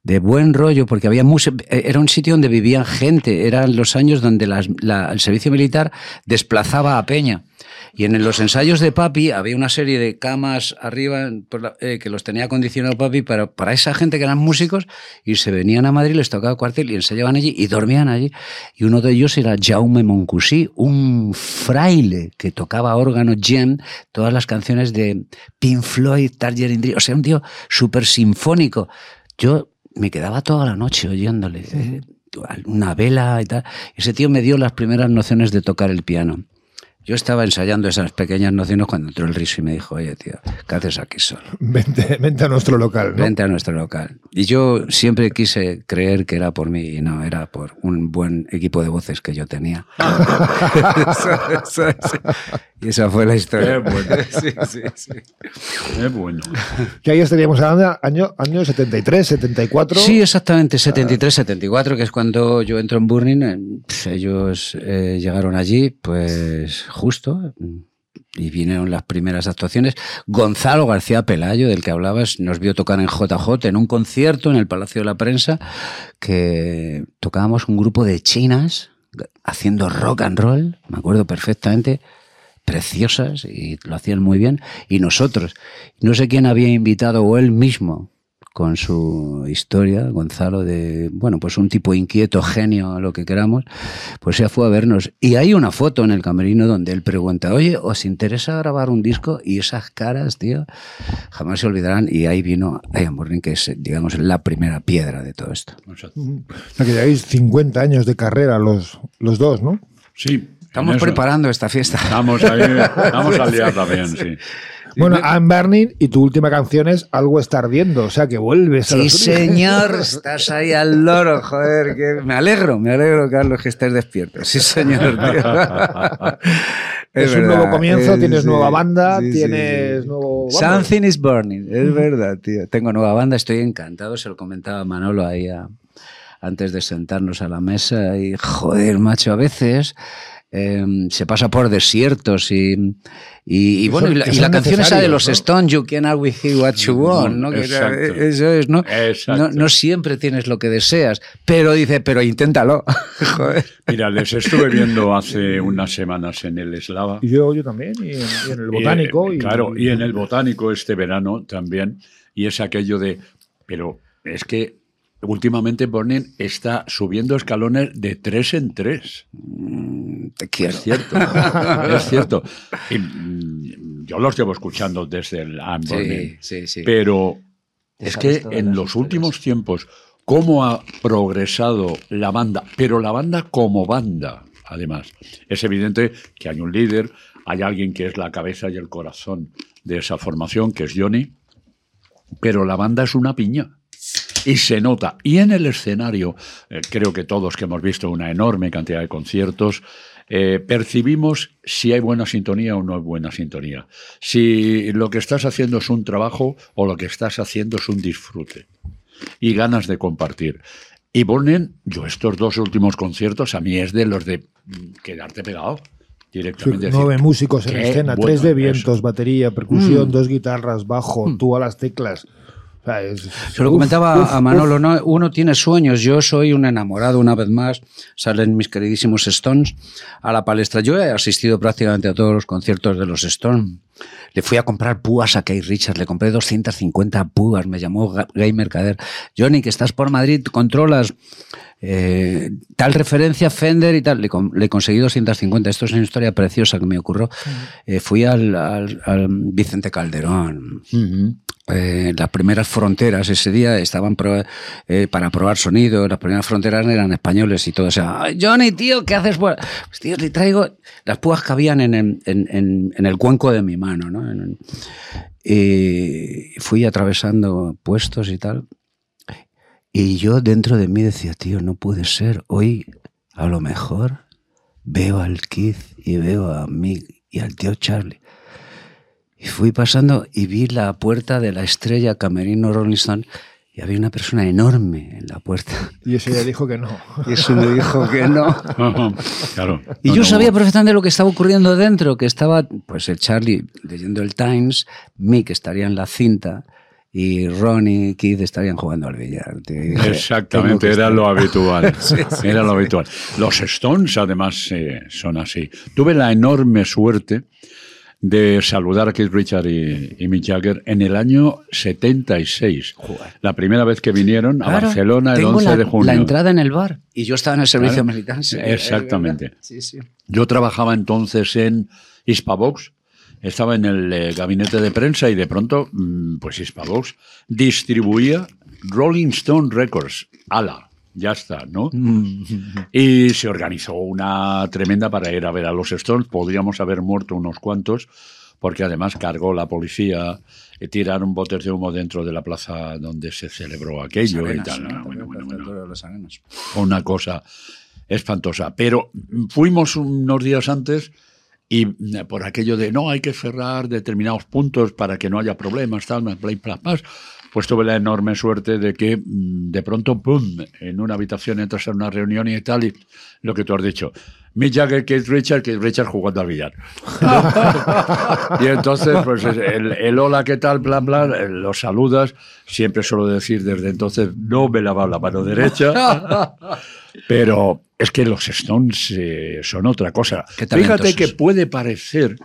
de buen rollo, porque había era un sitio donde vivían gente, eran los años donde el servicio militar desplazaba a Peña. Y en los ensayos de Papi había una serie de camas arriba eh, que los tenía acondicionado Papi para, para esa gente que eran músicos y se venían a Madrid, les tocaba cuartel y ensayaban allí y dormían allí. Y uno de ellos era Jaume Moncusí, un fraile que tocaba órgano gem, todas las canciones de Pink Floyd, Target Dream, o sea, un tío súper sinfónico. Yo me quedaba toda la noche oyéndole. Eh, una vela y tal. Ese tío me dio las primeras nociones de tocar el piano. Yo estaba ensayando esas pequeñas nociones cuando entró el riso y me dijo, oye, tío, ¿qué haces aquí solo? Vente, vente a nuestro local. ¿no? Vente a nuestro local. Y yo siempre quise creer que era por mí y no, era por un buen equipo de voces que yo tenía. y esa fue la historia. Es bueno. sí, sí, sí. Es bueno. Que ahí estaríamos año, año 73, 74. Sí, exactamente, 73, 74, que es cuando yo entro en Burning. Ellos eh, llegaron allí, pues justo, y vinieron las primeras actuaciones. Gonzalo García Pelayo, del que hablabas, nos vio tocar en JJ en un concierto en el Palacio de la Prensa, que tocábamos un grupo de chinas haciendo rock and roll, me acuerdo perfectamente, preciosas y lo hacían muy bien. Y nosotros, no sé quién había invitado o él mismo con su historia, Gonzalo, de, bueno, pues un tipo inquieto, genio, lo que queramos, pues ya fue a vernos. Y hay una foto en el camerino donde él pregunta, oye, ¿os interesa grabar un disco? Y esas caras, tío, jamás se olvidarán. Y ahí vino Ian Burning, que es, digamos, la primera piedra de todo esto. O sea, que lleváis 50 años de carrera los, los dos, ¿no? Sí. Estamos preparando esta fiesta. Estamos ahí, vamos al día también, sí. Bueno, I'm Burning y tu última canción es Algo está ardiendo, o sea que vuelves a Sí, los señor, estás ahí al loro, joder, que me alegro, me alegro, Carlos, que estés despierto. Sí, señor. tío. Es, un verdad, nuevo comienzo, es- tienes sí, nueva banda, sí, sí. tienes nuevo... vamos. Something is burning, es verdad, tío. Tengo nueva banda, estoy encantado, se lo comentaba Manolo ahí a- antes de sentarnos a la mesa y joder, macho, a veces eh, se pasa por desiertos y, y, y bueno, y la, y la canción esa de los ¿no? Stones, You Can Always Hear What You Want, ¿no? Que era- eso es, ¿no? Exacto. No, no siempre tienes lo que deseas, pero dice, pero inténtalo. Joder. Mira, les estuve viendo hace unas semanas en el Eslava. Y yo, yo también, y en, y en el botánico. Y, y, claro, y en el botánico este verano también. Y es aquello de. Pero es que últimamente Burning está subiendo escalones de tres en tres. Te quiero. Es cierto. es cierto. Y, mm, yo los llevo escuchando desde el I'm Burning. Sí, sí, sí. Pero es que en los últimos tiempos, cómo ha progresado la banda, pero la banda como banda, además. Es evidente que hay un líder, hay alguien que es la cabeza y el corazón de esa formación, que es Johnny, pero la banda es una piña. Y se nota. Y en el escenario, eh, creo que todos que hemos visto una enorme cantidad de conciertos, eh, percibimos si hay buena sintonía o no hay buena sintonía. Si lo que estás haciendo es un trabajo o lo que estás haciendo es un disfrute. Y ganas de compartir. Y Bonen, yo estos dos últimos conciertos, a mí es de los de mm, quedarte pegado Sí, directamente. decir, nueve músicos en escena, bueno tres de eso. vientos, batería, percusión, Mm. dos guitarras, bajo, tú a las teclas. Se lo comentaba uf, a Manolo, ¿no? uno tiene sueños, yo soy un enamorado una vez más, salen mis queridísimos Stones a la palestra. Yo he asistido prácticamente a todos los conciertos de los Stones. Le fui a comprar púas a Keith Richards, le compré 250 púas, me llamó Ga- Gay Mercader. Johnny, que estás por Madrid, controlas eh, tal referencia, Fender y tal. Le, le conseguí 250. Esto es una historia preciosa que me ocurrió. Eh, fui al, al- al Vicente Calderón. Ujú. Eh, las primeras fronteras ese día estaban pro- eh, para probar sonido, las primeras fronteras eran españoles y todo. O sea, "Ay, Johnny, tío, ¿qué haces? Pues, tío, le traigo. Las púas cabían en, en, en- en el cuenco de mi mano, ¿no? Y fui atravesando puestos y tal. Y yo dentro de mí decía, tío, no puede ser. Hoy, a lo mejor, veo al Keith y veo a Mick y al tío Charlie. Y fui pasando y vi la puerta de la estrella Camerino Rolling Stone y había una persona enorme en la puerta. Y ese ya dijo que no. Y eso me dijo que no. claro. Y No, yo no, sabía perfectamente lo que estaba ocurriendo dentro, que estaba pues el Charlie leyendo el Times, Mick estaría en la cinta y Ronnie y Keith estarían jugando al billar. tío. Y dije, "Tengo Exactamente, era estar". lo habitual. era lo habitual. Los Stones, además, eh, son así. Tuve la enorme suerte de saludar a Keith Richard y, y Mick Jagger en el año 76. La primera vez que vinieron a Claro, Barcelona el tengo 11 la, de junio. La entrada en el bar y yo estaba en el servicio Claro, militar. sí, exactamente. Sí, sí. Yo trabajaba entonces en Hispavox, estaba en el eh, gabinete de prensa y de pronto, mm, pues Hispavox distribuía Rolling Stone Records. ¡Hala! Ya está, ¿no? y se organizó una tremenda para ir a ver a los Stones. Podríamos haber muerto unos cuantos, porque además cargó la policía, y tiraron botes de humo dentro de la plaza donde se celebró aquello y tal. Una cosa espantosa. Pero fuimos unos días antes y por aquello de no hay que cerrar determinados puntos para que no haya problemas, tal, bla, bla, bla, pues tuve la enorme suerte de que mm, de pronto, ¡pum!, en una habitación entras a una reunión y tal, y lo que tú has dicho, Mick Jagger, Keith Richard, Keith Richard jugando al billar. y entonces, pues el, hola, ¿qué tal? Bla, bla, eh, lo saludas. Siempre suelo decir desde entonces, no me lavaba la mano derecha. Pero es que los Stones eh, son otra cosa. Fíjate que puede parecer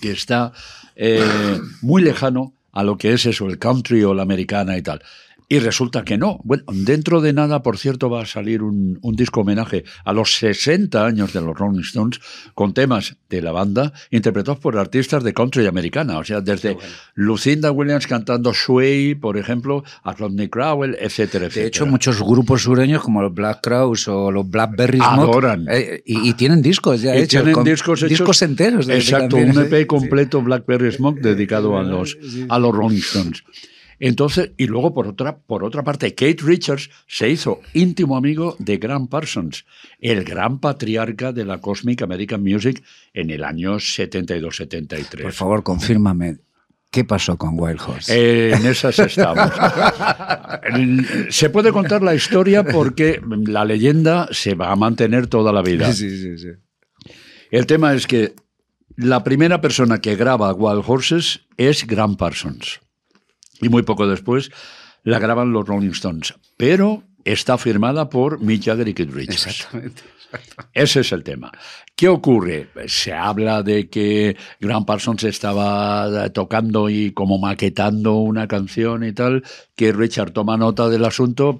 que está eh, muy lejano a lo que es eso, el country o la americana y tal. Y resulta que no. Bueno, dentro de nada, por cierto, va a salir un, disco homenaje a los 60 años de los Rolling Stones con temas de la banda interpretados por artistas de country americana. O sea, desde Lucinda Williams cantando Sway, por ejemplo, a Rodney Crowell, etcétera, etcétera. De hecho, muchos grupos sureños como los Black Crowes o los Blackberry Adoran. Eh, y, tienen discos ya hechos. Tienen discos, discos enteros. exacto, un EP completo Blackberry Smoke dedicado a los, a los Rolling Stones. Entonces, y luego por otra, por otra parte, Kate Richards se hizo íntimo amigo de Grant Parsons, el gran patriarca de la Cosmic American Music en el año 72-73. Por favor, confírmame. ¿Qué pasó con Wild Horse? Eh, en esas estamos. se puede contar la historia porque la leyenda se va a mantener toda la vida. Sí, sí, sí. El tema es que la primera persona que graba Wild Horses es Grant Parsons y muy poco después la graban los Rolling Stones. Pero está firmada por Mick Jagger y Keith Richards. Exactamente. Ese es el tema. ¿Qué ocurre? Se habla de que Grant Parsons estaba tocando y como maquetando una canción y tal, que Richard toma nota del asunto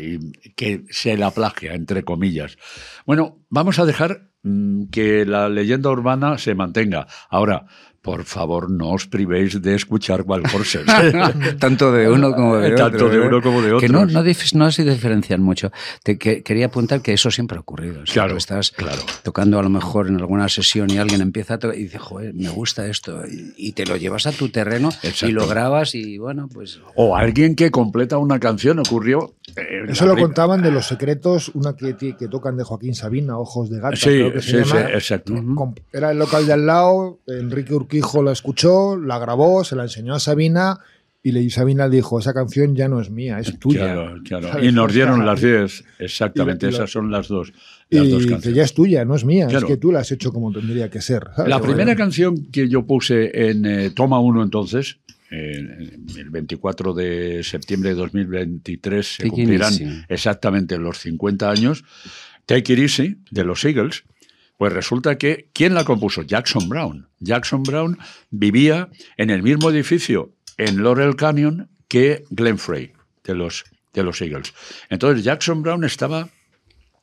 y que se la plagia, entre comillas. Bueno, vamos a dejar mm, que la leyenda urbana se mantenga. Ahora, por favor, no os privéis de escuchar Wild Horses. Tanto de uno como de otro. Tanto de ¿eh? uno como de otro. Que no, no, no, se diferencian mucho. Te, quería apuntar que eso siempre ha ocurrido. claro, estás claro. tocando a lo mejor en alguna sesión y alguien empieza a tocar y dice, joder, me gusta esto. Y, te lo llevas a tu terreno y lo grabas y bueno, pues... O alguien que completa una canción, ocurrió... Eh, eso lo contaban de Los Secretos, una que, que tocan de Joaquín Sabina, Ojos de Gata. Sí, sí, sí, exacto. Era el local de al lado, Enrique Urquijo hijo la escuchó, la grabó, se la enseñó a Sabina y le, Sabina dijo, esa canción ya no es mía, es tuya. Claro, claro. Y nos dieron las 10, exactamente, esas son las dos. Las y dos canciones. ya es tuya, no es mía, es que tú la has hecho como tendría que ser. La primera canción que yo puse en eh, Toma 1 entonces, el 24 de septiembre de 2023 se cumplirán exactamente los 50 años, Take It Easy, de los Eagles, pues resulta que, ¿quién la compuso? Jackson Brown. Jackson Brown vivía en el mismo edificio en Laurel Canyon que Glenn Frey, de los, de los Eagles. Entonces Jackson Brown estaba,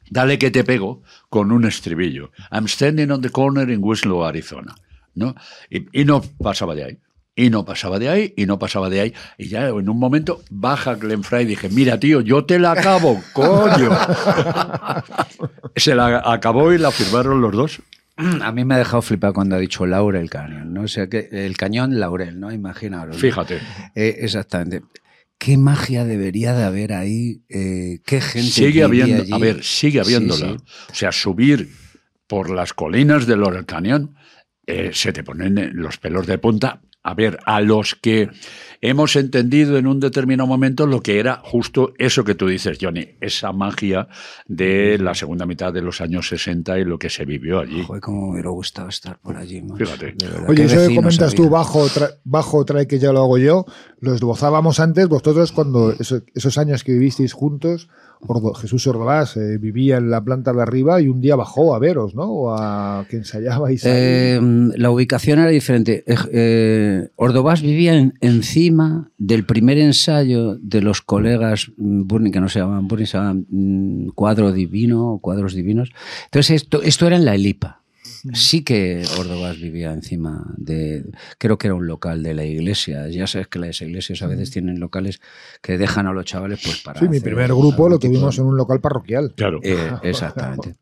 dale que te pego, con un estribillo. I'm standing on the corner in Winslow, Arizona. ¿no? y no pasaba de ahí. Y no pasaba de ahí, y no pasaba de ahí. Y ya en un momento baja Glenn Fry y dije, mira tío, yo te la acabo, coño. Se la acabó y la firmaron los dos. A mí me ha dejado flipar cuando ha dicho Laurel Cañón, ¿no? O sea, que el cañón Laurel, ¿no? Imaginaros. Fíjate. Eh, exactamente. ¿Qué magia debería de haber ahí? Eh, ¿Qué gente sigue habiendo, A ver, sigue habiéndola. O sea, subir por las colinas del Laurel Cañón eh, se te ponen los pelos de punta a ver, a los que hemos entendido en un determinado momento lo que era justo eso que tú dices, Johnny, esa magia de la segunda mitad de los años 60 y lo que se vivió allí. Joder, cómo me hubiera gustado estar por allí. Fíjate. Oye, eso que comentas tú, bajo, bajo trae que ya lo hago yo, lo esbozábamos antes, vosotros cuando esos años que vivisteis juntos, Jesús Ordovás eh, vivía en la planta de arriba y un día bajó a veros, ¿no? O a que ensayabais. Eh, la ubicación era diferente. Eh, eh, Ordovás vivía encima del primer ensayo de los colegas Burning, que no se llamaban Burning, se llamaban mm, Cuadro Divino, Cuadros Divinos. Entonces, esto, esto era en la Elipa. Sí que Ordovás vivía encima de, creo que era un local de la iglesia. Ya sabes que las iglesias a veces tienen locales que dejan a los chavales pues para... Sí, mi primer grupo lo tuvimos en un local parroquial. Claro. Eh, exactamente.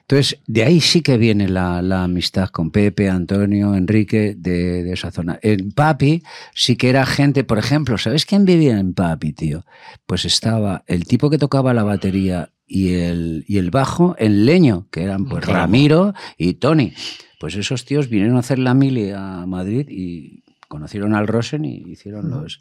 Entonces, de ahí sí que viene la, amistad con Pepe, Antonio, Enrique, de, de, esa zona. En Papi sí que era gente, por ejemplo, ¿sabes quién vivía en Papi, tío? Pues estaba el tipo que tocaba la batería y el, y el bajo en leño, que eran pues Ramiro y Tony. Pues esos tíos vinieron a hacer la mili a Madrid y conocieron al Rosen y hicieron los...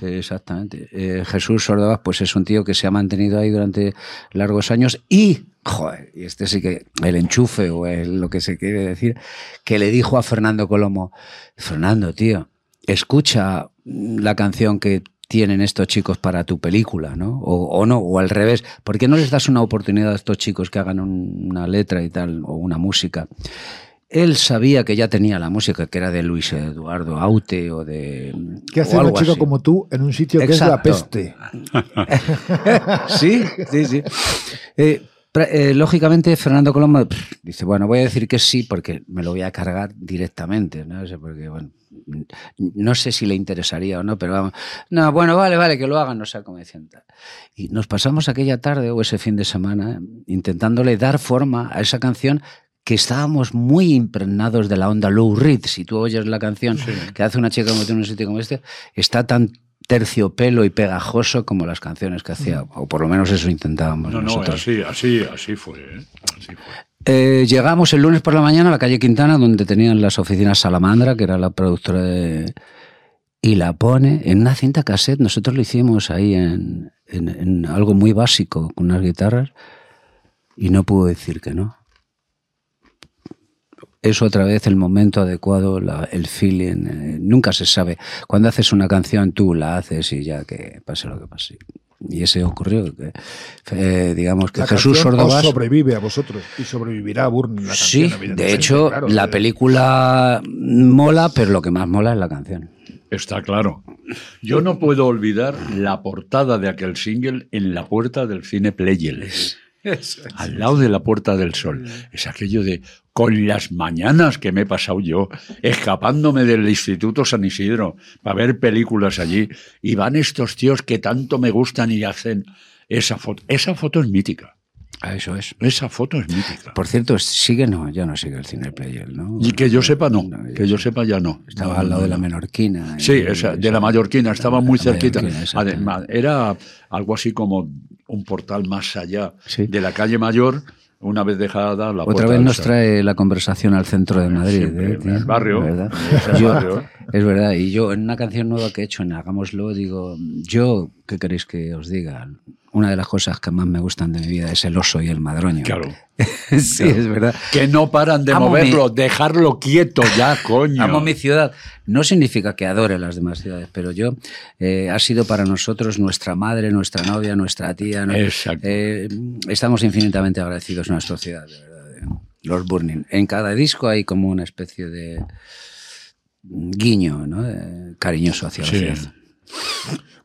Exactamente. Eh, Jesús Sordovas pues es un tío que se ha mantenido ahí durante largos años y, joder, y este sí que, el enchufe o lo que se quiere decir, que le dijo a Fernando Colomo, Fernando, tío, escucha la canción que tienen estos chicos para tu película, ¿no? O, no, o al revés. ¿Por qué no les das una oportunidad a estos chicos que hagan una letra y tal, o una música? Él sabía que ya tenía la música, que era de Luis Eduardo Aute o de. ¿Qué hace un chico como tú en un sitio que es la peste? sí, sí, sí. Eh, eh, lógicamente, Fernando Colombo dice: Bueno, voy a decir que sí porque me lo voy a cargar directamente, ¿no? Porque, bueno, no sé si le interesaría o no, pero vamos, no, bueno, vale, vale, que lo hagan, no sé cómo decían. Y nos pasamos aquella tarde o ese fin de semana intentándole dar forma a esa canción que estábamos muy impregnados de la onda Lou Reed. Si tú oyes la canción que hace una chica como en un sitio como este, está tan terciopelo y pegajoso como las canciones que hacía, o por lo menos eso intentábamos no, nosotros. No, así, así, así fue. ¿eh? Así fue. Eh, llegamos el lunes por la mañana a la calle Quintana, donde tenían las oficinas Salamandra, que era la productora de... Y la pone en una cinta cassette. Nosotros lo hicimos ahí en, algo muy básico, con unas guitarras. Y no puedo decir que no. Eso otra vez el momento adecuado, el feeling. Eh, nunca se sabe. Cuando haces una canción, tú la haces y ya que pase lo que pase y ese ocurrió. Que, eh, digamos que Jesús Sordovás sobrevive a vosotros y sobrevivirá a Burning. La sí, de hecho, la película mola, pero lo que más mola es la canción. Está claro. Yo no puedo olvidar la portada de aquel single en la puerta del cine Playel. al lado de la Puerta del Sol. Es aquello de con las mañanas que me he pasado yo, escapándome del Instituto San Isidro para ver películas allí, y van estos tíos que tanto me gustan y hacen esa foto. Esa foto es mítica. Ah, eso es. Esa foto es mítica. Por cierto, sigue, no, ya no sigue el cine player, ¿no? Y que yo sepa, no. que yo sepa, ya no. Estaba al lado de la Menorquina. Sí, de la Mallorquina, estaba muy cerquita. Además, era algo así como un portal más allá de la calle Mayor una vez dejada la Otra vez nos trae la conversación al centro de Madrid. ¿eh? En el barrio. Es verdad. Y yo, en una canción nueva que he hecho en Hagámoslo, digo, yo, ¿qué queréis que os diga? Una de las cosas que más me gustan de mi vida es el oso y el madroño. Claro. sí, es verdad. Que no paran de moverlo, dejarlo quieto ya, coño. Amo mi ciudad. No significa que adore las demás ciudades, pero yo eh, ha sido para nosotros nuestra madre, nuestra novia, nuestra tía. Exacto. Eh, estamos infinitamente agradecidos a nuestra ciudad, de verdad. Eh. Los Burning. En cada disco hay como una especie de guiño, ¿no? cariñoso hacia la ciudad.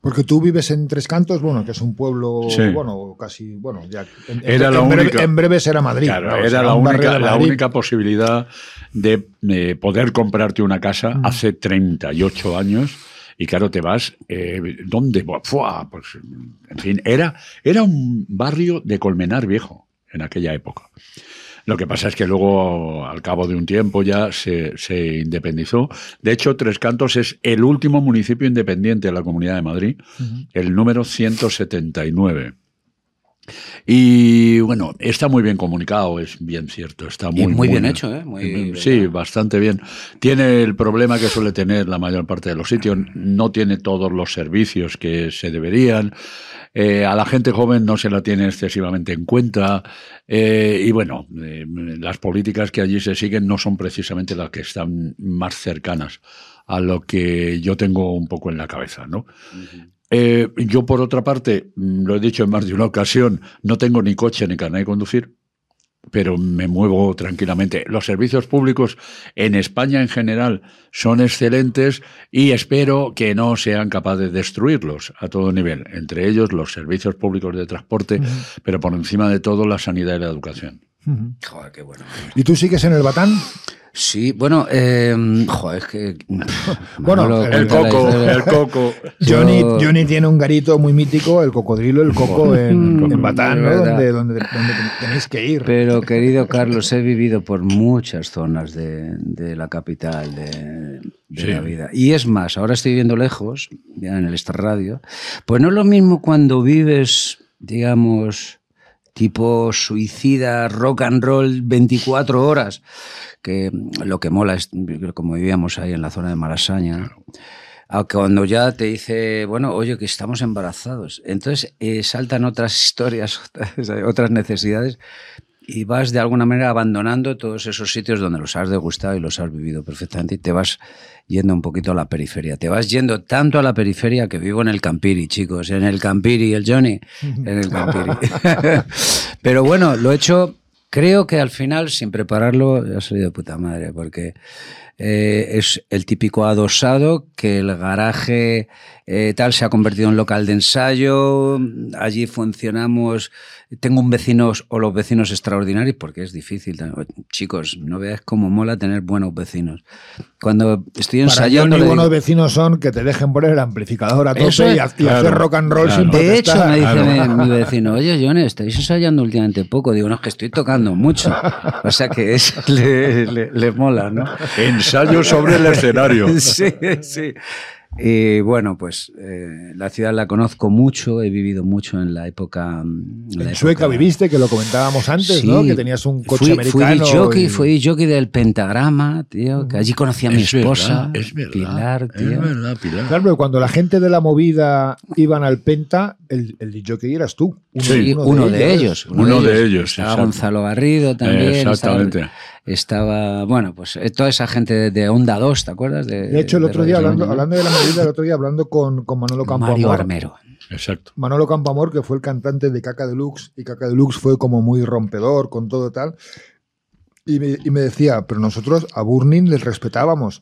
Porque tú vives en Tres Cantos, bueno, que es un pueblo, bueno, casi, bueno, ya. En, era la breve, única, en breve será Madrid. Claro, era la única, la única posibilidad de eh, poder comprarte una casa mm. hace 38 años. Y claro, te vas, eh, ¿dónde? Pues, en fin, era, era un barrio de Colmenar viejo en aquella época. Lo que pasa es que luego, al cabo de un tiempo, ya se, independizó. De hecho, Tres Cantos es el último municipio independiente de la Comunidad de Madrid, el número 179. Y bueno, está muy bien comunicado, es bien cierto, está muy, muy, bien hecho, ¿eh? sí, bastante bien. Tiene el problema que suele tener la mayor parte de los sitios, no tiene todos los servicios que se deberían. Eh, a la gente joven no se la tiene excesivamente en cuenta. Eh, y bueno, eh, las políticas que allí se siguen no son precisamente las que están más cercanas a lo que yo tengo un poco en la cabeza, ¿no? yo, por otra parte, mm, lo he dicho en más de una ocasión, no tengo ni coche ni carnet de conducir pero me muevo tranquilamente. Los servicios públicos en España en general son excelentes y espero que no sean capaces de destruirlos a todo nivel, entre ellos los servicios públicos de transporte, pero por encima de todo la sanidad y la educación. Joder, qué bueno. ¿Y tú sigues en el Batán? Sí, bueno, eh, joder, es que. bueno, el coco, el coco. Johnny, Johnny, tiene un garito muy mítico, el cocodrilo, el coco en, en Batán, ¿no? Donde, donde, tenéis que ir. Pero, querido Carlos, he vivido por muchas zonas de, de la capital de, de la vida. Y es más, ahora estoy viviendo lejos, ya en el Radio, Pues no es lo mismo cuando vives, digamos, tipo suicida, rock and roll 24 horas que lo que mola es, como vivíamos ahí en la zona de Malasaña, cuando ya te dice, bueno, oye, que estamos embarazados. Entonces eh, saltan otras historias, otras necesidades y vas de alguna manera abandonando todos esos sitios donde los has degustado y los has vivido perfectamente y te vas yendo un poquito a la periferia. Te vas yendo tanto a la periferia que vivo en el Campiri, chicos, en el Campiri, el Johnny, en el Campiri. Pero bueno, lo he hecho Creo que al final, sin prepararlo, ha salido de puta madre, porque eh, es el típico adosado que el garaje eh, tal se ha convertido en local de ensayo. Allí funcionamos. Tengo un vecino o los vecinos extraordinarios porque es difícil. Chicos, no veas cómo mola tener buenos vecinos. Cuando estoy ensayando. Para buenos vecinos son que te dejen poner el amplificador a tope y, hacer rock and roll sin De hecho, me dice mi, vecino, oye, John, estáis ensayando últimamente poco. Digo, no, es que estoy tocando mucho. O sea que es, le, le mola, ¿no? Ensayo sobre el escenario. sí, sí. Y bueno, pues eh, la ciudad la conozco mucho, he vivido mucho en la época. Mm, en, Sueca viviste, que lo comentábamos antes, ¿no? Que tenías un coche fui, americano. Fui jockey, fui jockey del Pentagrama, tío, que allí conocí a mi esposa, es verdad, Pilar, tío. Es verdad, Pilar. Claro, pero cuando la gente de la movida iban al Penta, el, el jockey eras tú. Uno, sí, uno, de, ellos. Uno, de ellos. Estaba Gonzalo Garrido también. Exactamente estaba, bueno, pues eh, toda esa gente de, Onda 2, ¿te acuerdas? De, hecho, el otro día, hablando, hablando, de la movida, el otro día hablando con, con Manolo Campoamor. Mario Armero. Exacto. Manolo Campoamor, que fue el cantante de Caca Deluxe, y Caca Deluxe fue como muy rompedor con todo tal. Y me, y me decía, pero nosotros a Burning les respetábamos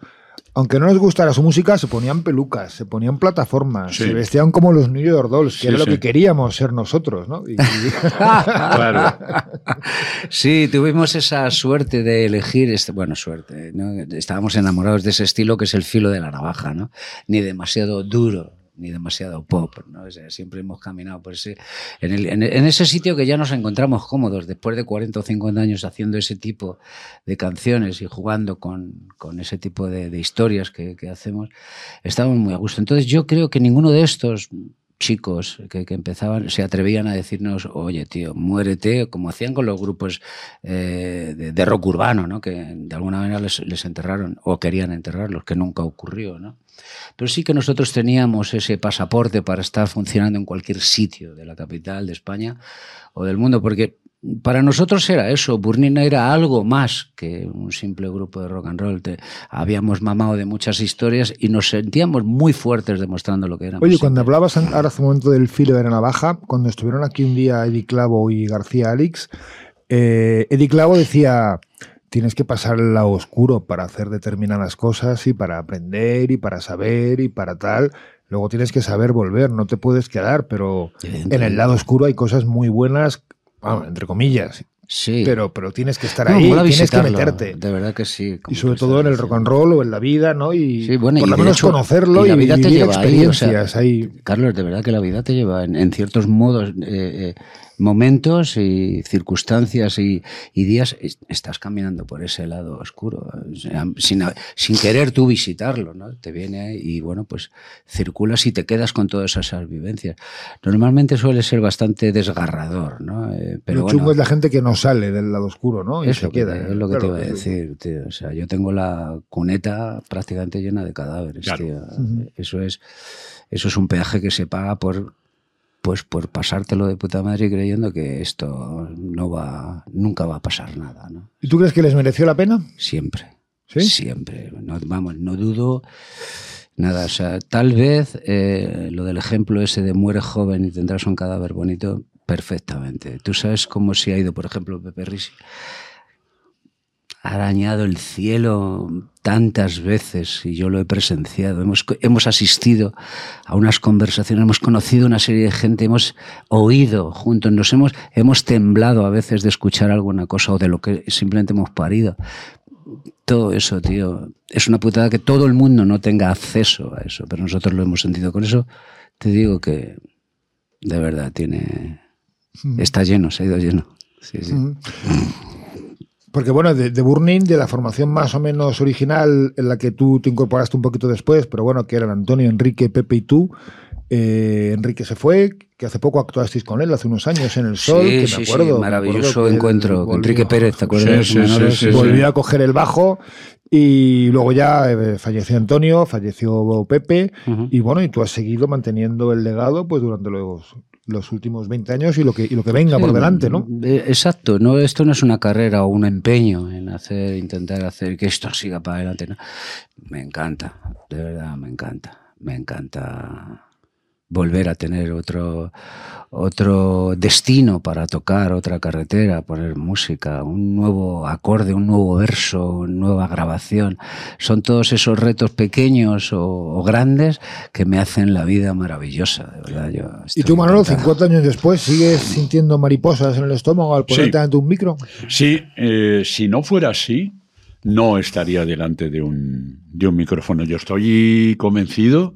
aunque no les gustara su música, se ponían pelucas, se ponían plataformas, se vestían como los New York Dolls, que era lo que queríamos ser nosotros, ¿no? claro. Sí, tuvimos esa suerte de elegir, este, bueno, suerte, ¿no? estábamos enamorados de ese estilo que es el filo de la navaja, ¿no? Ni demasiado duro, ni demasiado pop, ¿no? siempre hemos caminado por ese, en, ese sitio que ya nos encontramos cómodos después de 40 o 50 años haciendo ese tipo de canciones y jugando con, con ese tipo de, historias que, que, hacemos, estamos muy a gusto. Entonces yo creo que ninguno de estos chicos que, que, empezaban se atrevían a decirnos, oye, tío, muérete, como hacían con los grupos eh, de, rock urbano, ¿no? que de alguna manera les, les, enterraron o querían enterrarlos, que nunca ocurrió. ¿no? Pero sí que nosotros teníamos ese pasaporte para estar funcionando en cualquier sitio de la capital de España o del mundo, porque para nosotros era eso, Burnina era algo más que un simple grupo de rock and roll. habíamos mamado de muchas historias y nos sentíamos muy fuertes demostrando lo que éramos. Oye, cuando hablabas ahora hace un momento del filo de la navaja, cuando estuvieron aquí un día Eddie Clavo y García Alix, eh, Eddie Clavo decía, tienes que pasar el lado oscuro para hacer determinadas cosas y para aprender y para saber y para tal. Luego tienes que saber volver, no te puedes quedar, pero en el lado oscuro hay cosas muy buenas entre comillas. Sí. Pero, pero tienes que estar ahí, tienes que meterte. De verdad que sí. Y sobre todo en el rock and roll o en la vida, ¿no? Y bueno, por lo menos conocerlo y, la vida te lleva experiencias ahí, Carlos, de verdad que la vida te lleva en, ciertos modos. Eh, eh, momentos y circunstancias y, días estás caminando por ese lado oscuro, sin, sin, querer tú visitarlo, ¿no? Te viene y bueno, pues circulas y te quedas con todas esas vivencias. Normalmente suele ser bastante desgarrador, ¿no? Eh, pero lo chungo es la gente que no sale del lado oscuro, ¿no? Y se queda. es lo que te iba a decir, tío. O sea, yo tengo la cuneta prácticamente llena de cadáveres, tío. Eso es eso es un peaje que se paga por pues por pasártelo de puta madre creyendo que esto no va, nunca va a pasar nada. ¿no? ¿Y tú crees que les mereció la pena? Siempre. Siempre. No, vamos, no dudo nada. O sea, tal vez eh, lo del ejemplo ese de muere joven y tendrás un cadáver bonito, perfectamente. Tú sabes cómo se ha ido, por ejemplo, Pepe Risi. Ha arañado el cielo tantas veces, y yo lo he presenciado, hemos, hemos asistido a unas conversaciones, hemos conocido una serie de gente, hemos oído juntos, nos hemos, hemos temblado a veces de escuchar alguna cosa o de lo que simplemente hemos parido. Todo eso, tío, es una putada que todo el mundo no tenga acceso a eso, pero nosotros lo hemos sentido. Con eso te digo que de verdad tiene... Está lleno, se ha ido lleno. Sí, sí. Porque bueno, de, Burning, de la formación más o menos original en la que tú te incorporaste un poquito después, pero bueno, que eran Antonio, Enrique, Pepe y tú. Eh, Enrique se fue, que hace poco actuasteis con él, hace unos años en El Sol, que me acuerdo. Sí, maravilloso encuentro con Enrique Pérez, ¿te acuerdas? Sí, volvió a coger el bajo y luego ya eh, falleció Antonio, falleció Pepe y bueno, y tú has seguido manteniendo el legado pues durante los, los últimos 20 años y lo que, y lo que venga por delante, ¿no? Exacto, no, esto no es una carrera o un empeño en hacer, intentar hacer que esto siga para adelante. Me encanta, de verdad, me encanta, me encanta volver a tener otro, otro destino para tocar, otra carretera, poner música, un nuevo acorde, un nuevo verso, una nueva grabación. Son todos esos retos pequeños o, grandes que me hacen la vida maravillosa, de verdad. Yo ¿Y tú, Manolo, 50 años después, sigues sintiendo mariposas en el estómago al ponerte ante un micro? Sí, eh, si no fuera así, no estaría delante de un, de un micrófono. Yo estoy convencido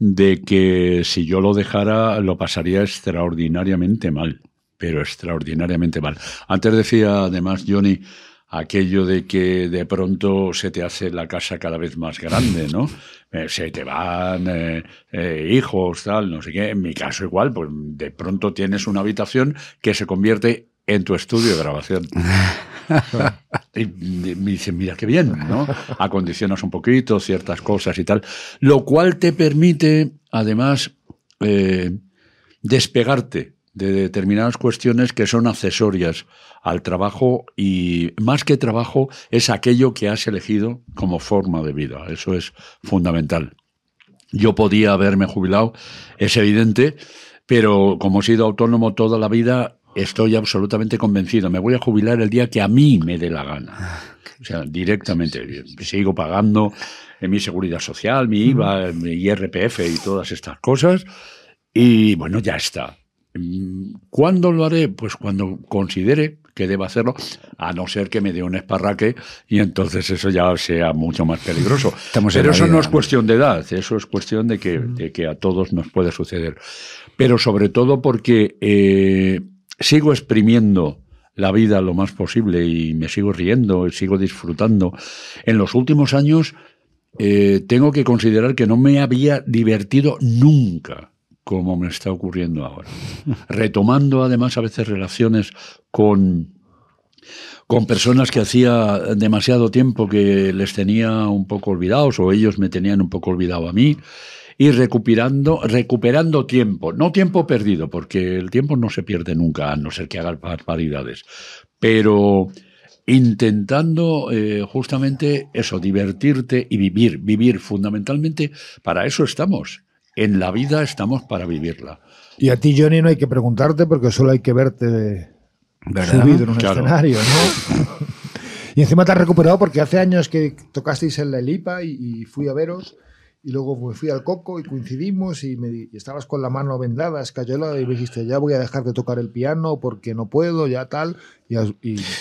de que si yo lo dejara lo pasaría extraordinariamente mal, pero extraordinariamente mal. Antes decía además Johnny aquello de que de pronto se te hace la casa cada vez más grande, ¿no? Eh, se te van eh, eh, hijos, tal, no sé qué. En mi caso igual, pues de pronto tienes una habitación que se convierte en tu estudio de grabación. y me dicen, mira qué bien, ¿no? Acondicionas un poquito ciertas cosas y tal, lo cual te permite, además, eh, despegarte de determinadas cuestiones que son accesorias al trabajo y más que trabajo es aquello que has elegido como forma de vida. Eso es fundamental. Yo podía haberme jubilado, es evidente, pero como he sido autónomo toda la vida, Estoy absolutamente convencido. Me voy a jubilar el día que a mí me dé la gana. O sea, directamente. Sigo pagando en mi seguridad social, mi IVA, mi IRPF y todas estas cosas. Y bueno, ya está. ¿Cuándo lo haré? Pues cuando considere que deba hacerlo, a no ser que me dé un esparraque y entonces eso ya sea mucho más peligroso. Pero eso no es cuestión de edad, eso es cuestión de que, de que a todos nos puede suceder. Pero sobre todo porque eh, sigo exprimiendo la vida lo más posible y me sigo riendo y sigo disfrutando. En los últimos años eh, tengo que considerar que no me había divertido nunca como me está ocurriendo ahora. Retomando además a veces relaciones con, con personas que hacía demasiado tiempo que les tenía un poco olvidados o ellos me tenían un poco olvidado a mí y recuperando, recuperando tiempo, no tiempo perdido, porque el tiempo no se pierde nunca, a no ser que haga barbaridades, pero intentando eh, justamente eso, divertirte y vivir, vivir fundamentalmente, para eso estamos. En la vida estamos para vivirla. Y a ti, Johnny, no hay que preguntarte porque solo hay que verte subido en un escenario, ¿no? y encima te has recuperado porque hace años que tocasteis en la Elipa y fui a veros y luego me fui al coco y coincidimos y, me, estabas con la mano vendada, escayolada, y me dijiste, ya voy a dejar de tocar el piano porque no puedo, ya tal. Y,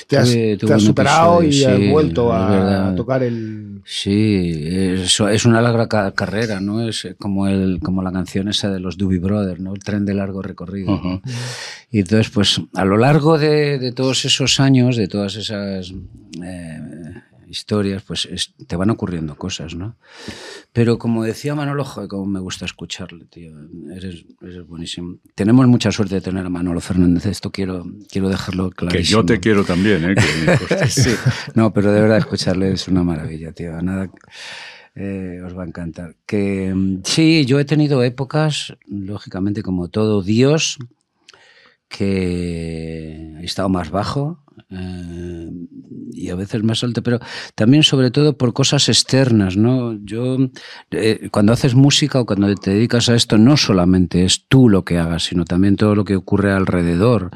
te, has, superado y has vuelto a, tocar el... Sí, es, es una larga carrera, ¿no? Es como, el, como la canción esa de los Doobie Brothers, ¿no? El tren de largo recorrido. Y entonces, pues a lo largo de, de, todos esos años, de todas esas... Eh, historias, pues te van ocurriendo cosas, ¿no? Pero como decía Manolo, joder, como me gusta escucharle, tío. Eres, buenísimo. Tenemos mucha suerte de tener a Manolo Fernández. Esto quiero, quiero dejarlo claro. Que yo te quiero también, ¿eh? sí. No, pero de verdad escucharle es una maravilla, tío. Nada. Eh, os va a encantar. Que sí, yo he tenido épocas, lógicamente, como todo Dios, que he estado más bajo, eh, y a veces más alto, pero también sobre todo por cosas externas, ¿no? Yo, eh, cuando haces música o cuando te dedicas a esto, no solamente es tú lo que hagas, sino también todo lo que ocurre alrededor.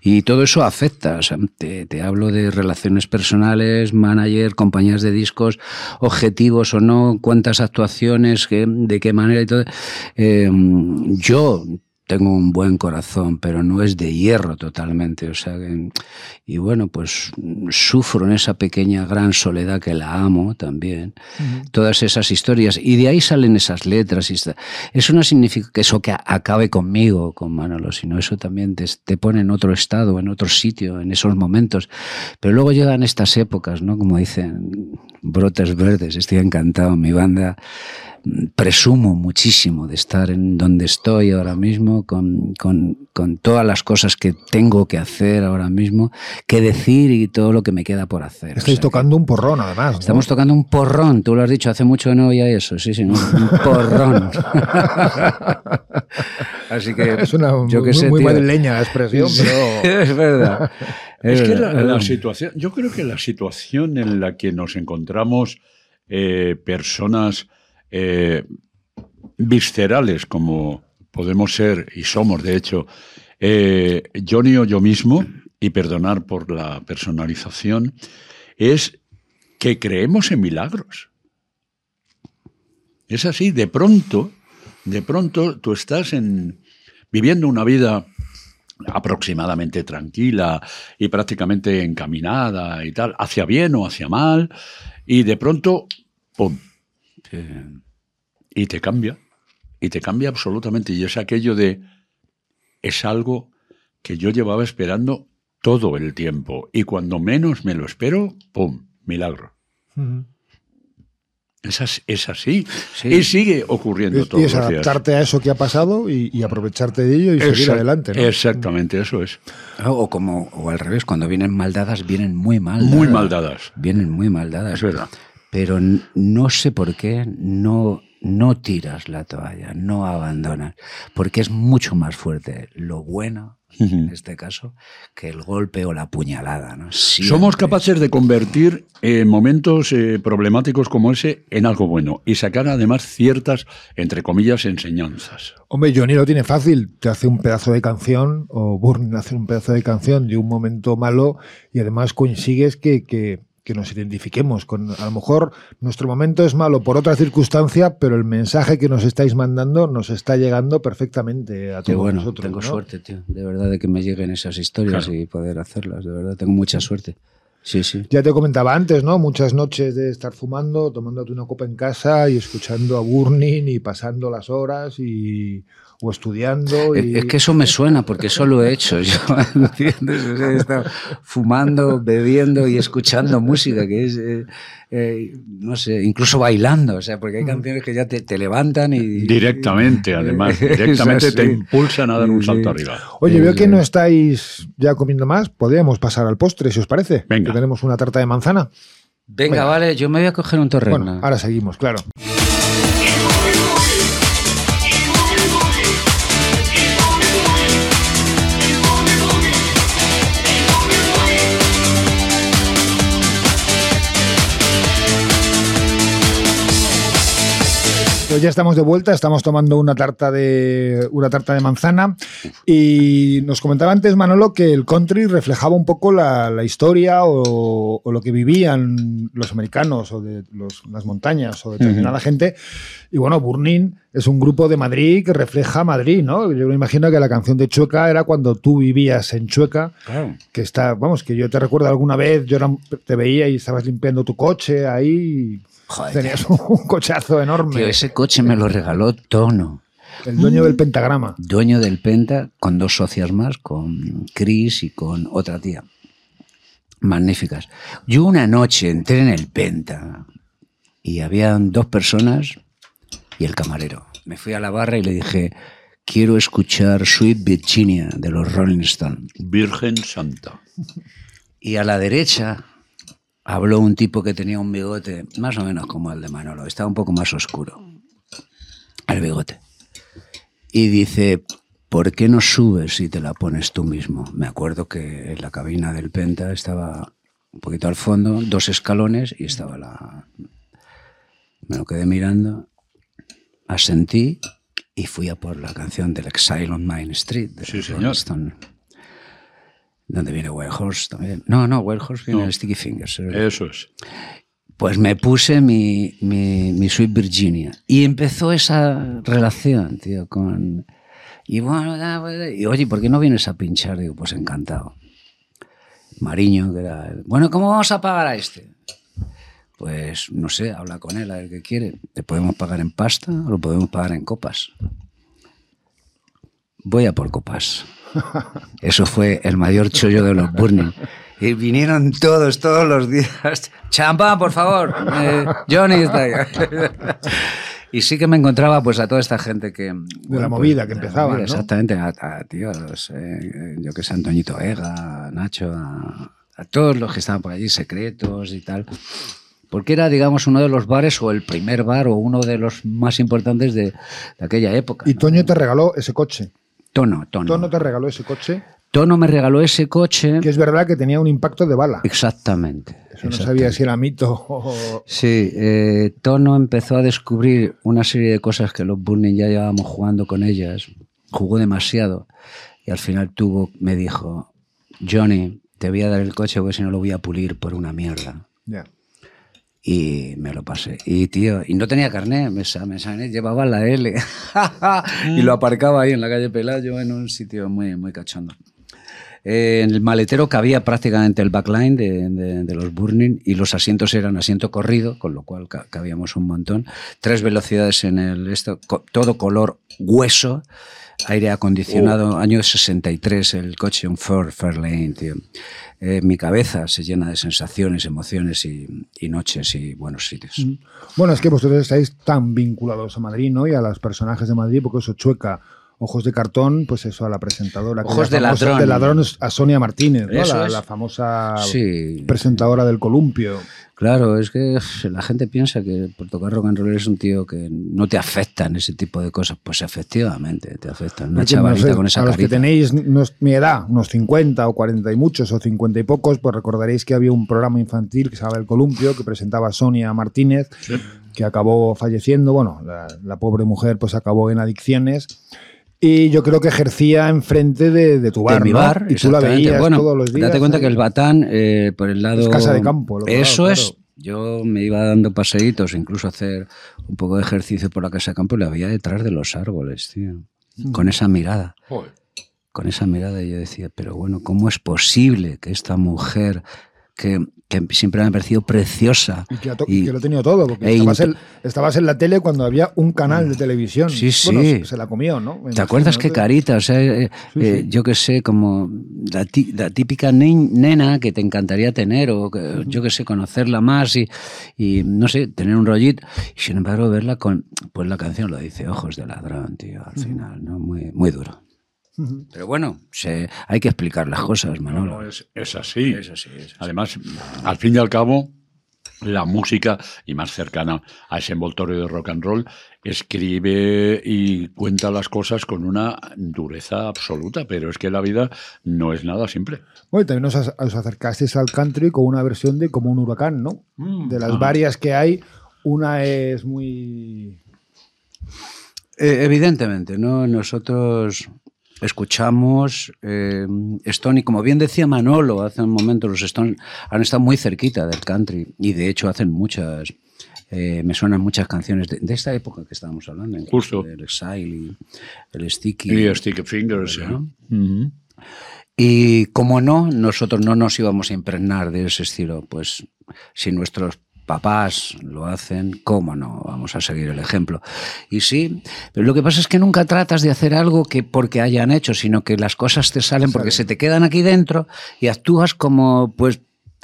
Y todo eso afecta. te, hablo de relaciones personales, manager, compañías de discos, objetivos o no, cuántas actuaciones, de qué manera y todo. Eh, yo tengo un buen corazón, pero no es de hierro totalmente. O sea, y bueno, pues sufro en esa pequeña gran soledad que la amo también. Todas esas historias. Y de ahí salen esas letras. Y eso no significa que eso que acabe conmigo, con Manolo, sino eso también te, te, pone en otro estado, en otro sitio, en esos momentos. Pero luego llegan estas épocas, ¿no? Como dicen, brotes verdes. Estoy encantado. Mi banda presumo muchísimo de estar en donde estoy ahora mismo, con, con, con, todas las cosas que tengo que hacer ahora mismo, que decir y todo lo que me queda por hacer. Estáis tocando un porrón, además. Estamos tocando un porrón, tú lo has dicho, hace mucho no oía eso, sí, sí, un porrón. Así que es una yo muy, sé, muy madrileña la expresión, pero... es verdad. Es, que la, situación, yo creo que la situación en la que nos encontramos eh, personas eh, viscerales como podemos ser y somos, de hecho, eh, Johnny o yo mismo, y perdonar por la personalización, es que creemos en milagros. Es así, de pronto, de pronto tú estás en, viviendo una vida aproximadamente tranquila y prácticamente encaminada y tal, hacia bien o hacia mal, y de pronto. Y te cambia, y te cambia absolutamente. Y es aquello de, es algo que yo llevaba esperando todo el tiempo. Y cuando menos me lo espero, ¡pum! Milagro. Es así. Y sigue ocurriendo todo. Y es adaptarte a eso que ha pasado y, aprovecharte de ello y seguir adelante. Exactamente, eso es. O como o al revés, cuando vienen maldadas, vienen muy mal. Muy maldadas. Vienen muy maldadas. Es verdad pero no sé por qué no, no tiras la toalla, no abandonas, porque es mucho más fuerte lo bueno, en este caso, que el golpe o la puñalada. ¿no? Somos capaces de convertir eh, momentos eh, problemáticos como ese en algo bueno y sacar además ciertas, entre comillas, enseñanzas. Hombre, Johnny lo tiene fácil, te hace un pedazo de canción, o Burn hace un pedazo de canción de un momento malo y además consigues que, que que nos identifiquemos con, a lo mejor nuestro momento es malo por otra circunstancia, pero el mensaje que nos estáis mandando nos está llegando perfectamente a todos bueno, nosotros. Tengo suerte, tío, de verdad, de que me lleguen esas historias y poder hacerlas, de verdad, tengo mucha suerte. Sí, sí. Ya te comentaba antes, ¿no? Muchas noches de estar fumando, tomándote una copa en casa y escuchando a Burning y pasando las horas y o estudiando. Es que eso me suena, porque eso lo he hecho yo, ¿entiendes? he estado fumando, bebiendo y escuchando música, que es, eh, eh, no sé, incluso bailando, o sea, porque hay mm. canciones que ya te, levantan y... Directamente, además, directamente te impulsan a dar un salto arriba. Oye, veo que no estáis ya comiendo más, podríamos pasar al postre, si os parece. Venga. Que tenemos una tarta de manzana. Venga, vale, yo me voy a coger un torreno. Bueno, ahora seguimos, claro. Pues ya estamos de vuelta, estamos tomando una tarta de una tarta de manzana y nos comentaba antes Manolo que el country reflejaba un poco la, historia o, lo que vivían los americanos o de las montañas o determinada gente. Y bueno, Burning es un grupo de Madrid que refleja Madrid, ¿no? Yo me imagino que la canción de Chueca era cuando tú vivías en Chueca, que está, vamos, que yo te recuerdo alguna vez, yo te veía y estabas limpiando tu coche ahí. Joder, Tenías un cochazo enorme. ese coche me lo regaló Tono. El dueño del pentagrama. Dueño del penta, con dos socias más, con Chris y con otra tía. Magníficas. Yo una noche entré en el penta y habían dos personas y el camarero. Me fui a la barra y le dije, quiero escuchar Sweet Virginia de los Rolling Stones. Virgen Santa. Y a la derecha habló un tipo que tenía un bigote más o menos como el de Manolo, estaba un poco más oscuro, el bigote. Y dice, ¿por qué no subes y te la pones tú mismo? Me acuerdo que en la cabina del Penta estaba un poquito al fondo, dos escalones y estaba la... Me lo quedé mirando, asentí y fui a por la canción del Exile on Main Street de sí, señor. Donde viene Wild Horse también. No, no, Wild Horse viene en Sticky Fingers. Eso es. Pues me puse mi, mi, mi, Sweet Virginia y empezó esa relación, tío, con... Y bueno, y oye, ¿por qué no vienes a pinchar? Digo, pues encantado. Mariño, que era... Bueno, ¿cómo vamos a pagar a este? Pues no sé, habla con él a ver qué quiere. ¿Te podemos pagar en pasta o lo podemos pagar en copas? Voy a por copas. Eso fue el mayor chollo de los Burning. Y vinieron todos, todos los días. Champán, por favor. Eh, Johnny está ahí. Y sí que me encontraba pues a toda esta gente que... De la movida que empezaba, ¿no? Exactamente, a, tíos, eh, yo que sé, Antoñito Ega, Nacho, a, todos los que estaban por allí, secretos y tal. Porque era, digamos, uno de los bares o el primer bar o uno de los más importantes de, aquella época. Y Toño te regaló ese coche. Tono, Tono. Tono te regaló ese coche. Tono me regaló ese coche. Que es verdad que tenía un impacto de bala. Exactamente. Eso no sabía si era mito o... Sí, eh, Tono empezó a descubrir una serie de cosas que los Burning ya llevábamos jugando con ellas. Jugó demasiado. Y al final tuvo, me dijo, Johnny, te voy a dar el coche porque si no lo voy a pulir por una mierda. Ya. Y me lo pasé. Y tío, y no tenía carnet, me, me llevaba la L. y lo aparcaba ahí en la calle Pelayo, en un sitio muy, muy cachondo. Eh, en el maletero cabía prácticamente el backline de, los Burning y los asientos eran asiento corrido, con lo cual cabíamos un montón. Tres velocidades en el esto, todo color hueso, aire acondicionado, oh. año 63, el coche, un Ford Fairlane, tío. Eh, mi cabeza se llena de sensaciones, emociones y, noches y buenos sitios. Bueno, es que vosotros estáis tan vinculados a Madrid, ¿no? Y a los personajes de Madrid, porque eso chueca Ojos de cartón, pues eso, a la presentadora. Ojos de ladrón. De ladrón a Sonia Martínez, ¿no? la, famosa presentadora del columpio. Claro, es que la gente piensa que por tocar rock and roll es un tío que no te afectan ese tipo de cosas. Pues efectivamente te afectan. Una chavalita con esa A los que tenéis mi edad, unos 50 o 40 y muchos o 50 y pocos, pues recordaréis que había un programa infantil que se llamaba El Columpio, que presentaba Sonia Martínez, que acabó falleciendo. Bueno, la, la pobre mujer pues acabó en adicciones. Y yo creo que ejercía enfrente de, de tu bar. De mi bar, Y tú la veías todos los días. Date cuenta que el Batán, eh, por el lado. Es casa de campo. Eso es. Yo me iba dando paseitos, incluso hacer un poco de ejercicio por la casa de campo y la veía detrás de los árboles, tío. Mm. Con esa mirada. Con esa mirada y yo decía, pero bueno, ¿cómo es posible que esta mujer que, siempre me ha parecido preciosa. Y que, lo ha tenido todo, porque e estabas, en, la tele cuando había un canal de televisión. Sí, sí. se la comió, ¿no? ¿Te acuerdas qué carita? O sea, eh, eh, yo qué sé, como la, típica nena que te encantaría tener, o yo qué sé, conocerla más y, y, no sé, tener un rollito. Y sin embargo, verla con. Pues la canción lo dice, ojos de ladrón, tío, al final, ¿no? Muy, muy duro. Pero bueno, se, hay que explicar las cosas, Manolo. es, así. Además, al fin y al cabo, la música, y más cercana a ese envoltorio de rock and roll, escribe y cuenta las cosas con una dureza absoluta, pero es que la vida no es nada simple. Bueno, también os, acercasteis al country con una versión de como un huracán, ¿no? Mm, de las ah. varias que hay, una es muy... Eh, evidentemente, ¿no? Nosotros escuchamos eh, Stone y como bien decía Manolo hace un momento, los Stone han estado muy cerquita del country y de hecho hacen muchas, eh, me suenan muchas canciones de, esta época que estábamos hablando, Justo. el Exile y el Sticky. Y Sticky Fingers, Y como no, nosotros no nos íbamos a impregnar de ese estilo, pues si nuestros papás lo hacen, ¿cómo no? Vamos a seguir el ejemplo. Y sí, pero lo que pasa es que nunca tratas de hacer algo que porque hayan hecho, sino que las cosas te salen porque se te quedan aquí dentro y actúas como, pues,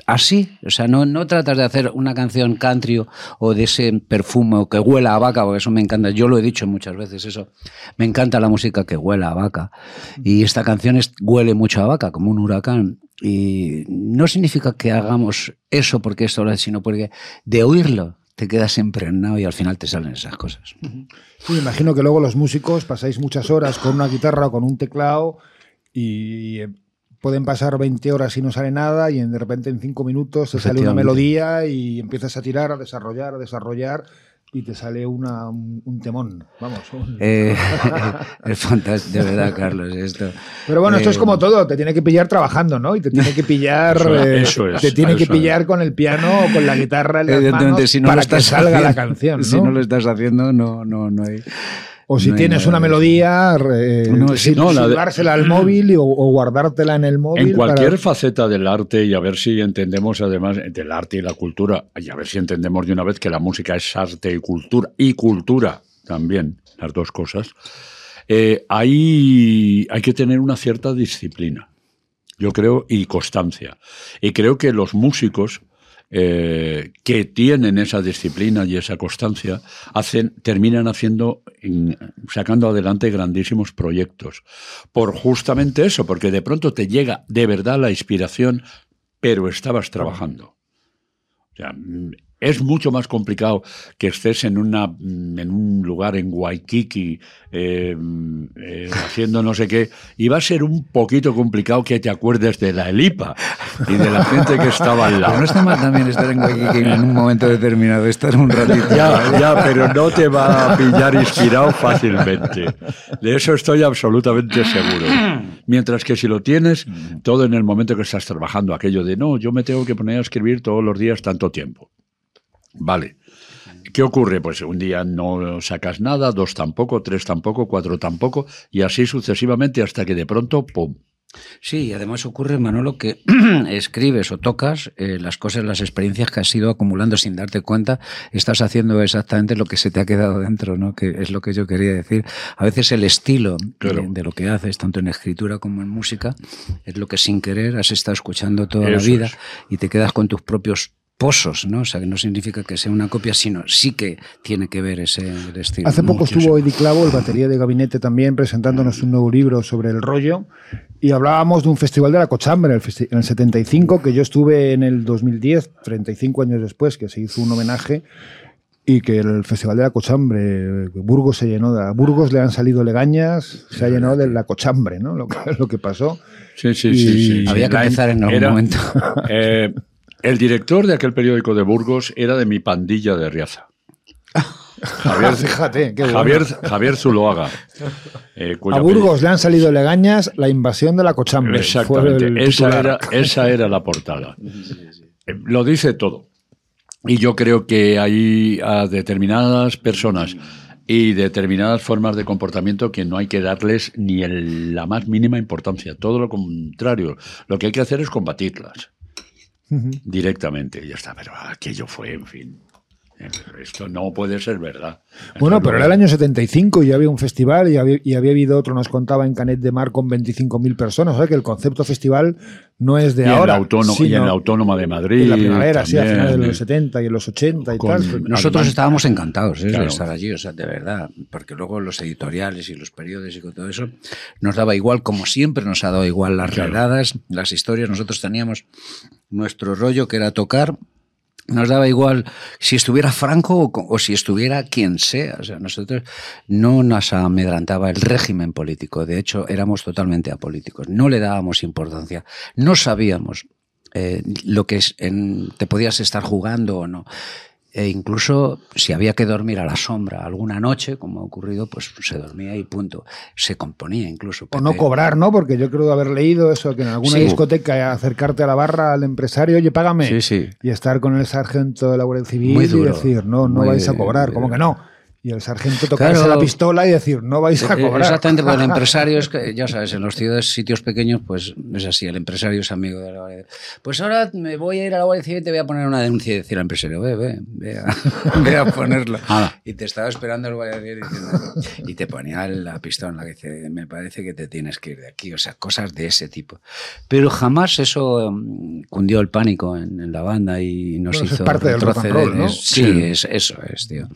así. O sea, no, no tratas de hacer una canción country o de ese perfume que huela a vaca, porque eso me encanta. Yo lo he dicho muchas veces, eso. Me encanta la música que huela a vaca. Y esta canción huele mucho a vaca, como un huracán. Y no significa que hagamos eso porque esto lo sino porque de oírlo te quedas impregnado y al final te salen esas cosas. Sí, imagino que luego los músicos pasáis muchas horas con una guitarra o con un teclado y pueden pasar 20 horas y no sale nada y de repente en 5 minutos te sale una melodía y empiezas a tirar, a desarrollar, a desarrollar y te sale una, un, temón. Vamos. Eh, es fantástico, de verdad, Carlos. Esto. Pero bueno, esto es como eh, todo, te tiene que pillar trabajando, ¿no? Y te tiene que pillar. Eso, eh, te tiene que pillar con el piano o con la guitarra en las manos si no para que salga la canción. Si no lo estás haciendo, no, no, no hay. O si tienes una melodía, eh, no, al móvil o, guardártela en el móvil. En cualquier faceta del arte, y a ver si entendemos además del arte y la cultura, y a ver si entendemos de una vez que la música es arte y cultura, y cultura también, las dos cosas, eh, hay, hay que tener una cierta disciplina, yo creo, y constancia. Y creo que los músicos eh, que tienen esa disciplina y esa constancia, hacen, terminan haciendo, sacando adelante grandísimos proyectos. Por justamente eso, porque de pronto te llega de verdad la inspiración, pero estabas trabajando. O sea, es mucho más complicado que estés en, una, en un lugar en Waikiki eh, eh, haciendo no sé qué, y va a ser un poquito complicado que te acuerdes de la Elipa y de la gente que estaba al lado. Pero no está mal también estar en Waikiki en un momento determinado, estar un ratito. Ya, ya, pero no te va a pillar inspirado fácilmente. De eso estoy absolutamente seguro. Mientras que si lo tienes, todo en el momento que estás trabajando, aquello de no, yo me tengo que poner a escribir todos los días tanto tiempo. Vale. ¿Qué ocurre? Pues un día no sacas nada, dos tampoco, tres tampoco, cuatro tampoco, y así sucesivamente hasta que de pronto, ¡pum! Sí, y además ocurre, Manolo, que escribes o tocas eh, las cosas, las experiencias que has ido acumulando sin darte cuenta, estás haciendo exactamente lo que se te ha quedado dentro, ¿no? Que es lo que yo quería decir. A veces el estilo de, lo que haces, tanto en escritura como en música, es lo que sin querer has estado escuchando toda la vida y te quedas con tus propios pozos, ¿no? O sea, que no significa que sea una copia, sino sí que tiene que ver ese estilo. Hace poco estuvo Eddie Clavo, el batería de gabinete, también presentándonos un nuevo libro sobre el rollo y hablábamos de un festival de la cochambre en el 75, que yo estuve en el 2010, 35 años después, que se hizo un homenaje y que el Festival de la Cochambre, Burgos se llenó, de, a Burgos le han salido legañas, se ha llenado de la cochambre, ¿no? Lo que, lo que pasó. Sí, sí, sí, Había que empezar en algún momento. Eh, el director de aquel periódico de Burgos era de mi pandilla de Riaza. Javier, Fíjate, qué Javier, Javier Zuloaga. Eh, a Burgos le han salido legañas la invasión de la cochambre. Exactamente, esa, era, esa era la portada. Eh, lo dice todo. Y yo creo que hay a determinadas personas y determinadas formas de comportamiento que no hay que darles ni la más mínima importancia. Todo lo contrario. Lo que hay que hacer es combatirlas directamente. Y ya está, pero aquello fue, en fin. Eh, esto no puede ser verdad. Bueno, pero era el año 75 y había un festival y había, y había habido otro, nos contaba en Canet de Mar con 25.000 personas. O sea que el concepto festival no es de ahora. y en la Autónoma de Madrid. En la primavera, sí, a finales de los 70 y en los 80 y tal. Nosotros estábamos encantados ¿eh? de estar allí, o sea, de verdad. Porque luego los editoriales y los periódicos y con todo eso nos daba igual, como siempre nos ha dado igual las redadas, las historias. Nosotros teníamos nuestro rollo que era tocar nos daba igual si estuviera Franco o, si estuviera quien sea. O sea, nosotros no nos amedrantaba el régimen político. De hecho, éramos totalmente apolíticos. No le dábamos importancia. No sabíamos eh, lo que es te podías estar jugando o no. E incluso si había que dormir a la sombra alguna noche, como ha ocurrido, pues se dormía y punto. Se componía incluso. O no cobrar, ¿no? Porque yo creo haber leído eso, que en alguna discoteca acercarte a la barra al empresario, oye, págame. Sí, sí. Y estar con el sargento de la Guardia Civil y decir, no, no vais a cobrar. como que no? Y el sargento tocarse la pistola y decir, no vais a cobrar. Exactamente, porque el empresario es que, ya sabes, en los ciudades, sitios pequeños, pues es así, el empresario es amigo de la Guardia Pues ahora me voy a ir a la Guardia Civil y te voy a poner una denuncia y decir al empresario, ve, ve, ve a, ponerlo. Y te estaba esperando el Guardia Civil diciendo, y te ponía la pistola en la que dice, me parece que te tienes que ir de aquí, o sea, cosas de ese tipo. Pero jamás eso mm, cundió el pánico en, la banda y nos hizo es parte del rock ¿no? Sí, Es, eso es, tío.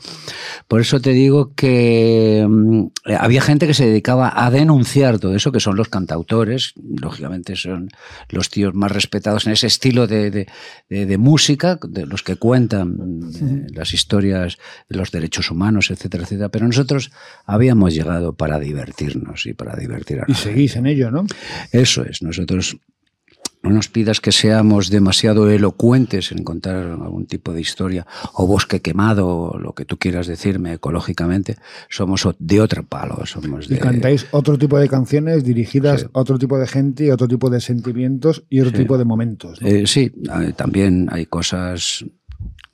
Por eso te digo que mm, había gente que se dedicaba a denunciar todo eso, que son los cantautores, lógicamente son los tíos más respetados en ese estilo de, música, de los que cuentan las historias de los derechos humanos, etcétera, etcétera. Pero nosotros habíamos llegado para divertirnos y para divertir a Y seguís en ello, ¿no? Eso es, nosotros no nos pidas que seamos demasiado elocuentes en contar algún tipo de historia, o bosque quemado, o lo que tú quieras decirme ecológicamente, somos de otro palo. Somos de... Y cantáis otro tipo de canciones dirigidas a otro tipo de gente, otro tipo de sentimientos y otro tipo de momentos. Eh, sí, también hay cosas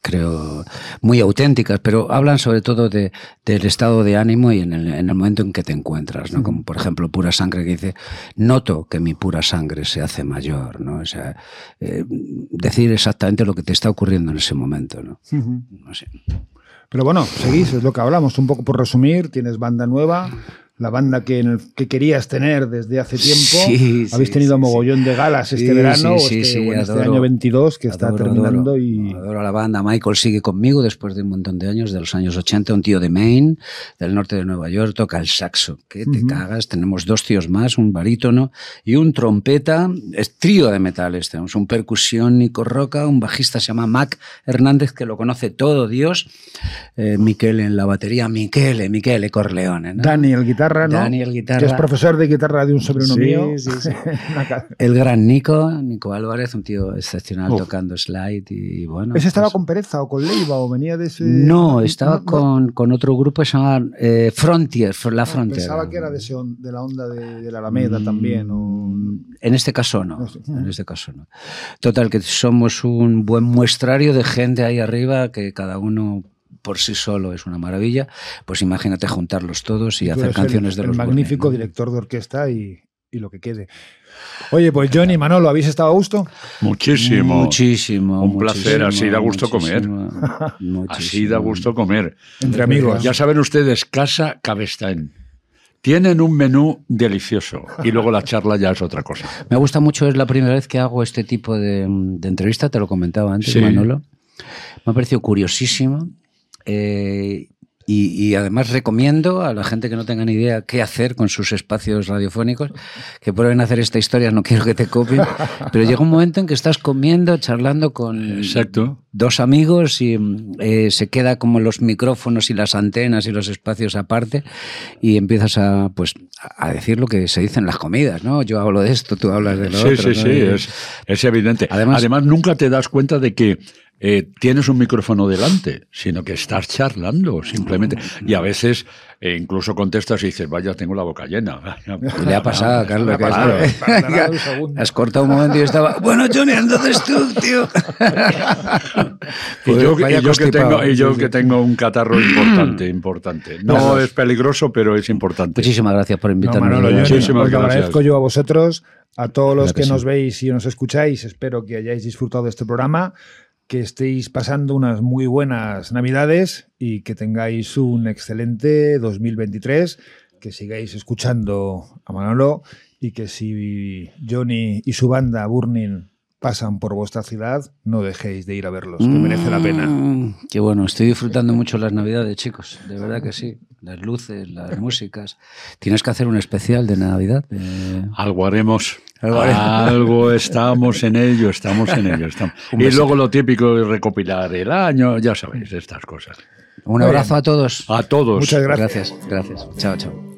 creo, muy auténticas, pero hablan sobre todo de, del estado de ánimo y en el, en el, momento en que te encuentras, ¿no? Como por ejemplo Pura Sangre que dice, noto que mi pura sangre se hace mayor, ¿no? O sea, eh, decir exactamente lo que te está ocurriendo en ese momento, ¿no? no sé. Pero bueno, seguís, es lo que hablamos, un poco por resumir, tienes banda nueva la banda que, que querías tener desde hace tiempo. Habéis tenido mogollón de galas este verano, este, este año 22 que está terminando. y... adoro la banda. Michael sigue conmigo después de un montón de años, de los años 80, un tío de Maine, del norte de Nueva York, toca el saxo. Que te cagas. Tenemos dos tíos más, un barítono y un trompeta. Es trío de metales. Tenemos un percusiónico roca, un bajista se llama Mac Hernández, que lo conoce todo Dios. Eh, Miquel en la batería, Miquele, Miquele Corleone. ¿no? Daniel, guitarra Daniel Guitarra. Que es profesor de guitarra de un sobrino mío. el gran Nico, Nico Álvarez, un tío excepcional tocando slide y bueno. ¿Ese estaba pues con Pereza o con Leiva o venía de ese...? No, estaba Con, con, otro grupo que se llama eh, Frontier, La ah, Frontier. Pensaba que era de, ese, de la onda de, la Alameda mm, también. En este caso no. En este caso no. Total, que somos un buen muestrario de gente ahí arriba que cada uno por sí solo es una maravilla, pues imagínate juntarlos todos y, hacer canciones de los magnífico director de orquesta y, lo que quede. Oye, pues Johnny, Manolo, ¿habéis estado a gusto? Muchísimo. Muchísimo. Un placer, así da gusto comer. Así da gusto comer. Entre amigos. Ya saben ustedes, Casa Cabestán. Tienen un menú delicioso y luego la charla ya es otra cosa. Me gusta mucho, es la primera vez que hago este tipo de, entrevista, te lo comentaba antes, Manolo. Me ha parecido curiosísimo eh, y, además recomiendo a la gente que no tenga ni idea qué hacer con sus espacios radiofónicos, que prueben hacer esta historia, no quiero que te copien, pero llega un momento en que estás comiendo, charlando con dos amigos y eh, se queda como los micrófonos y las antenas y los espacios aparte y empiezas a, pues, a decir lo que se dice en las comidas, ¿no? Yo hablo de esto, tú hablas de lo sí, otro. Sí, sí, sí, es, evidente. Además, Además, nunca te das cuenta de que eh, tienes un micrófono delante, sino que estás charlando simplemente. Y a veces eh, incluso contestas y dices, vaya, tengo la boca llena. Le ha pasado, Carlos. has cortado un momento y estaba, bueno, Johnny, entonces tú, tío. y yo, que, tengo, y yo que tengo un catarro importante, importante. No es peligroso, pero es importante. Muchísimas gracias por invitarme. muchísimas gracias. agradezco yo a vosotros, a todos los que nos veis y nos escucháis. Espero que hayáis disfrutado de este programa que estéis pasando unas muy buenas Navidades y que tengáis un excelente 2023, que sigáis escuchando a Manolo y que si Johnny y su banda Burning pasan por vuestra ciudad, no dejéis de ir a verlos, que merece la pena. Mm, qué bueno, estoy disfrutando mucho las Navidades, chicos, de verdad que sí. Las luces, las músicas. Tienes que hacer un especial de Navidad. Algo haremos. Algo, estamos en ello, estamos en ello. Y luego lo típico es recopilar el año, ya sabéis, estas cosas. Un abrazo a todos. A todos. Muchas gracias. Gracias, gracias. Chao, chao.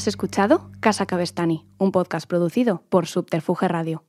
Has escuchado Casa Cabestani, un podcast producido por Subterfuge Radio.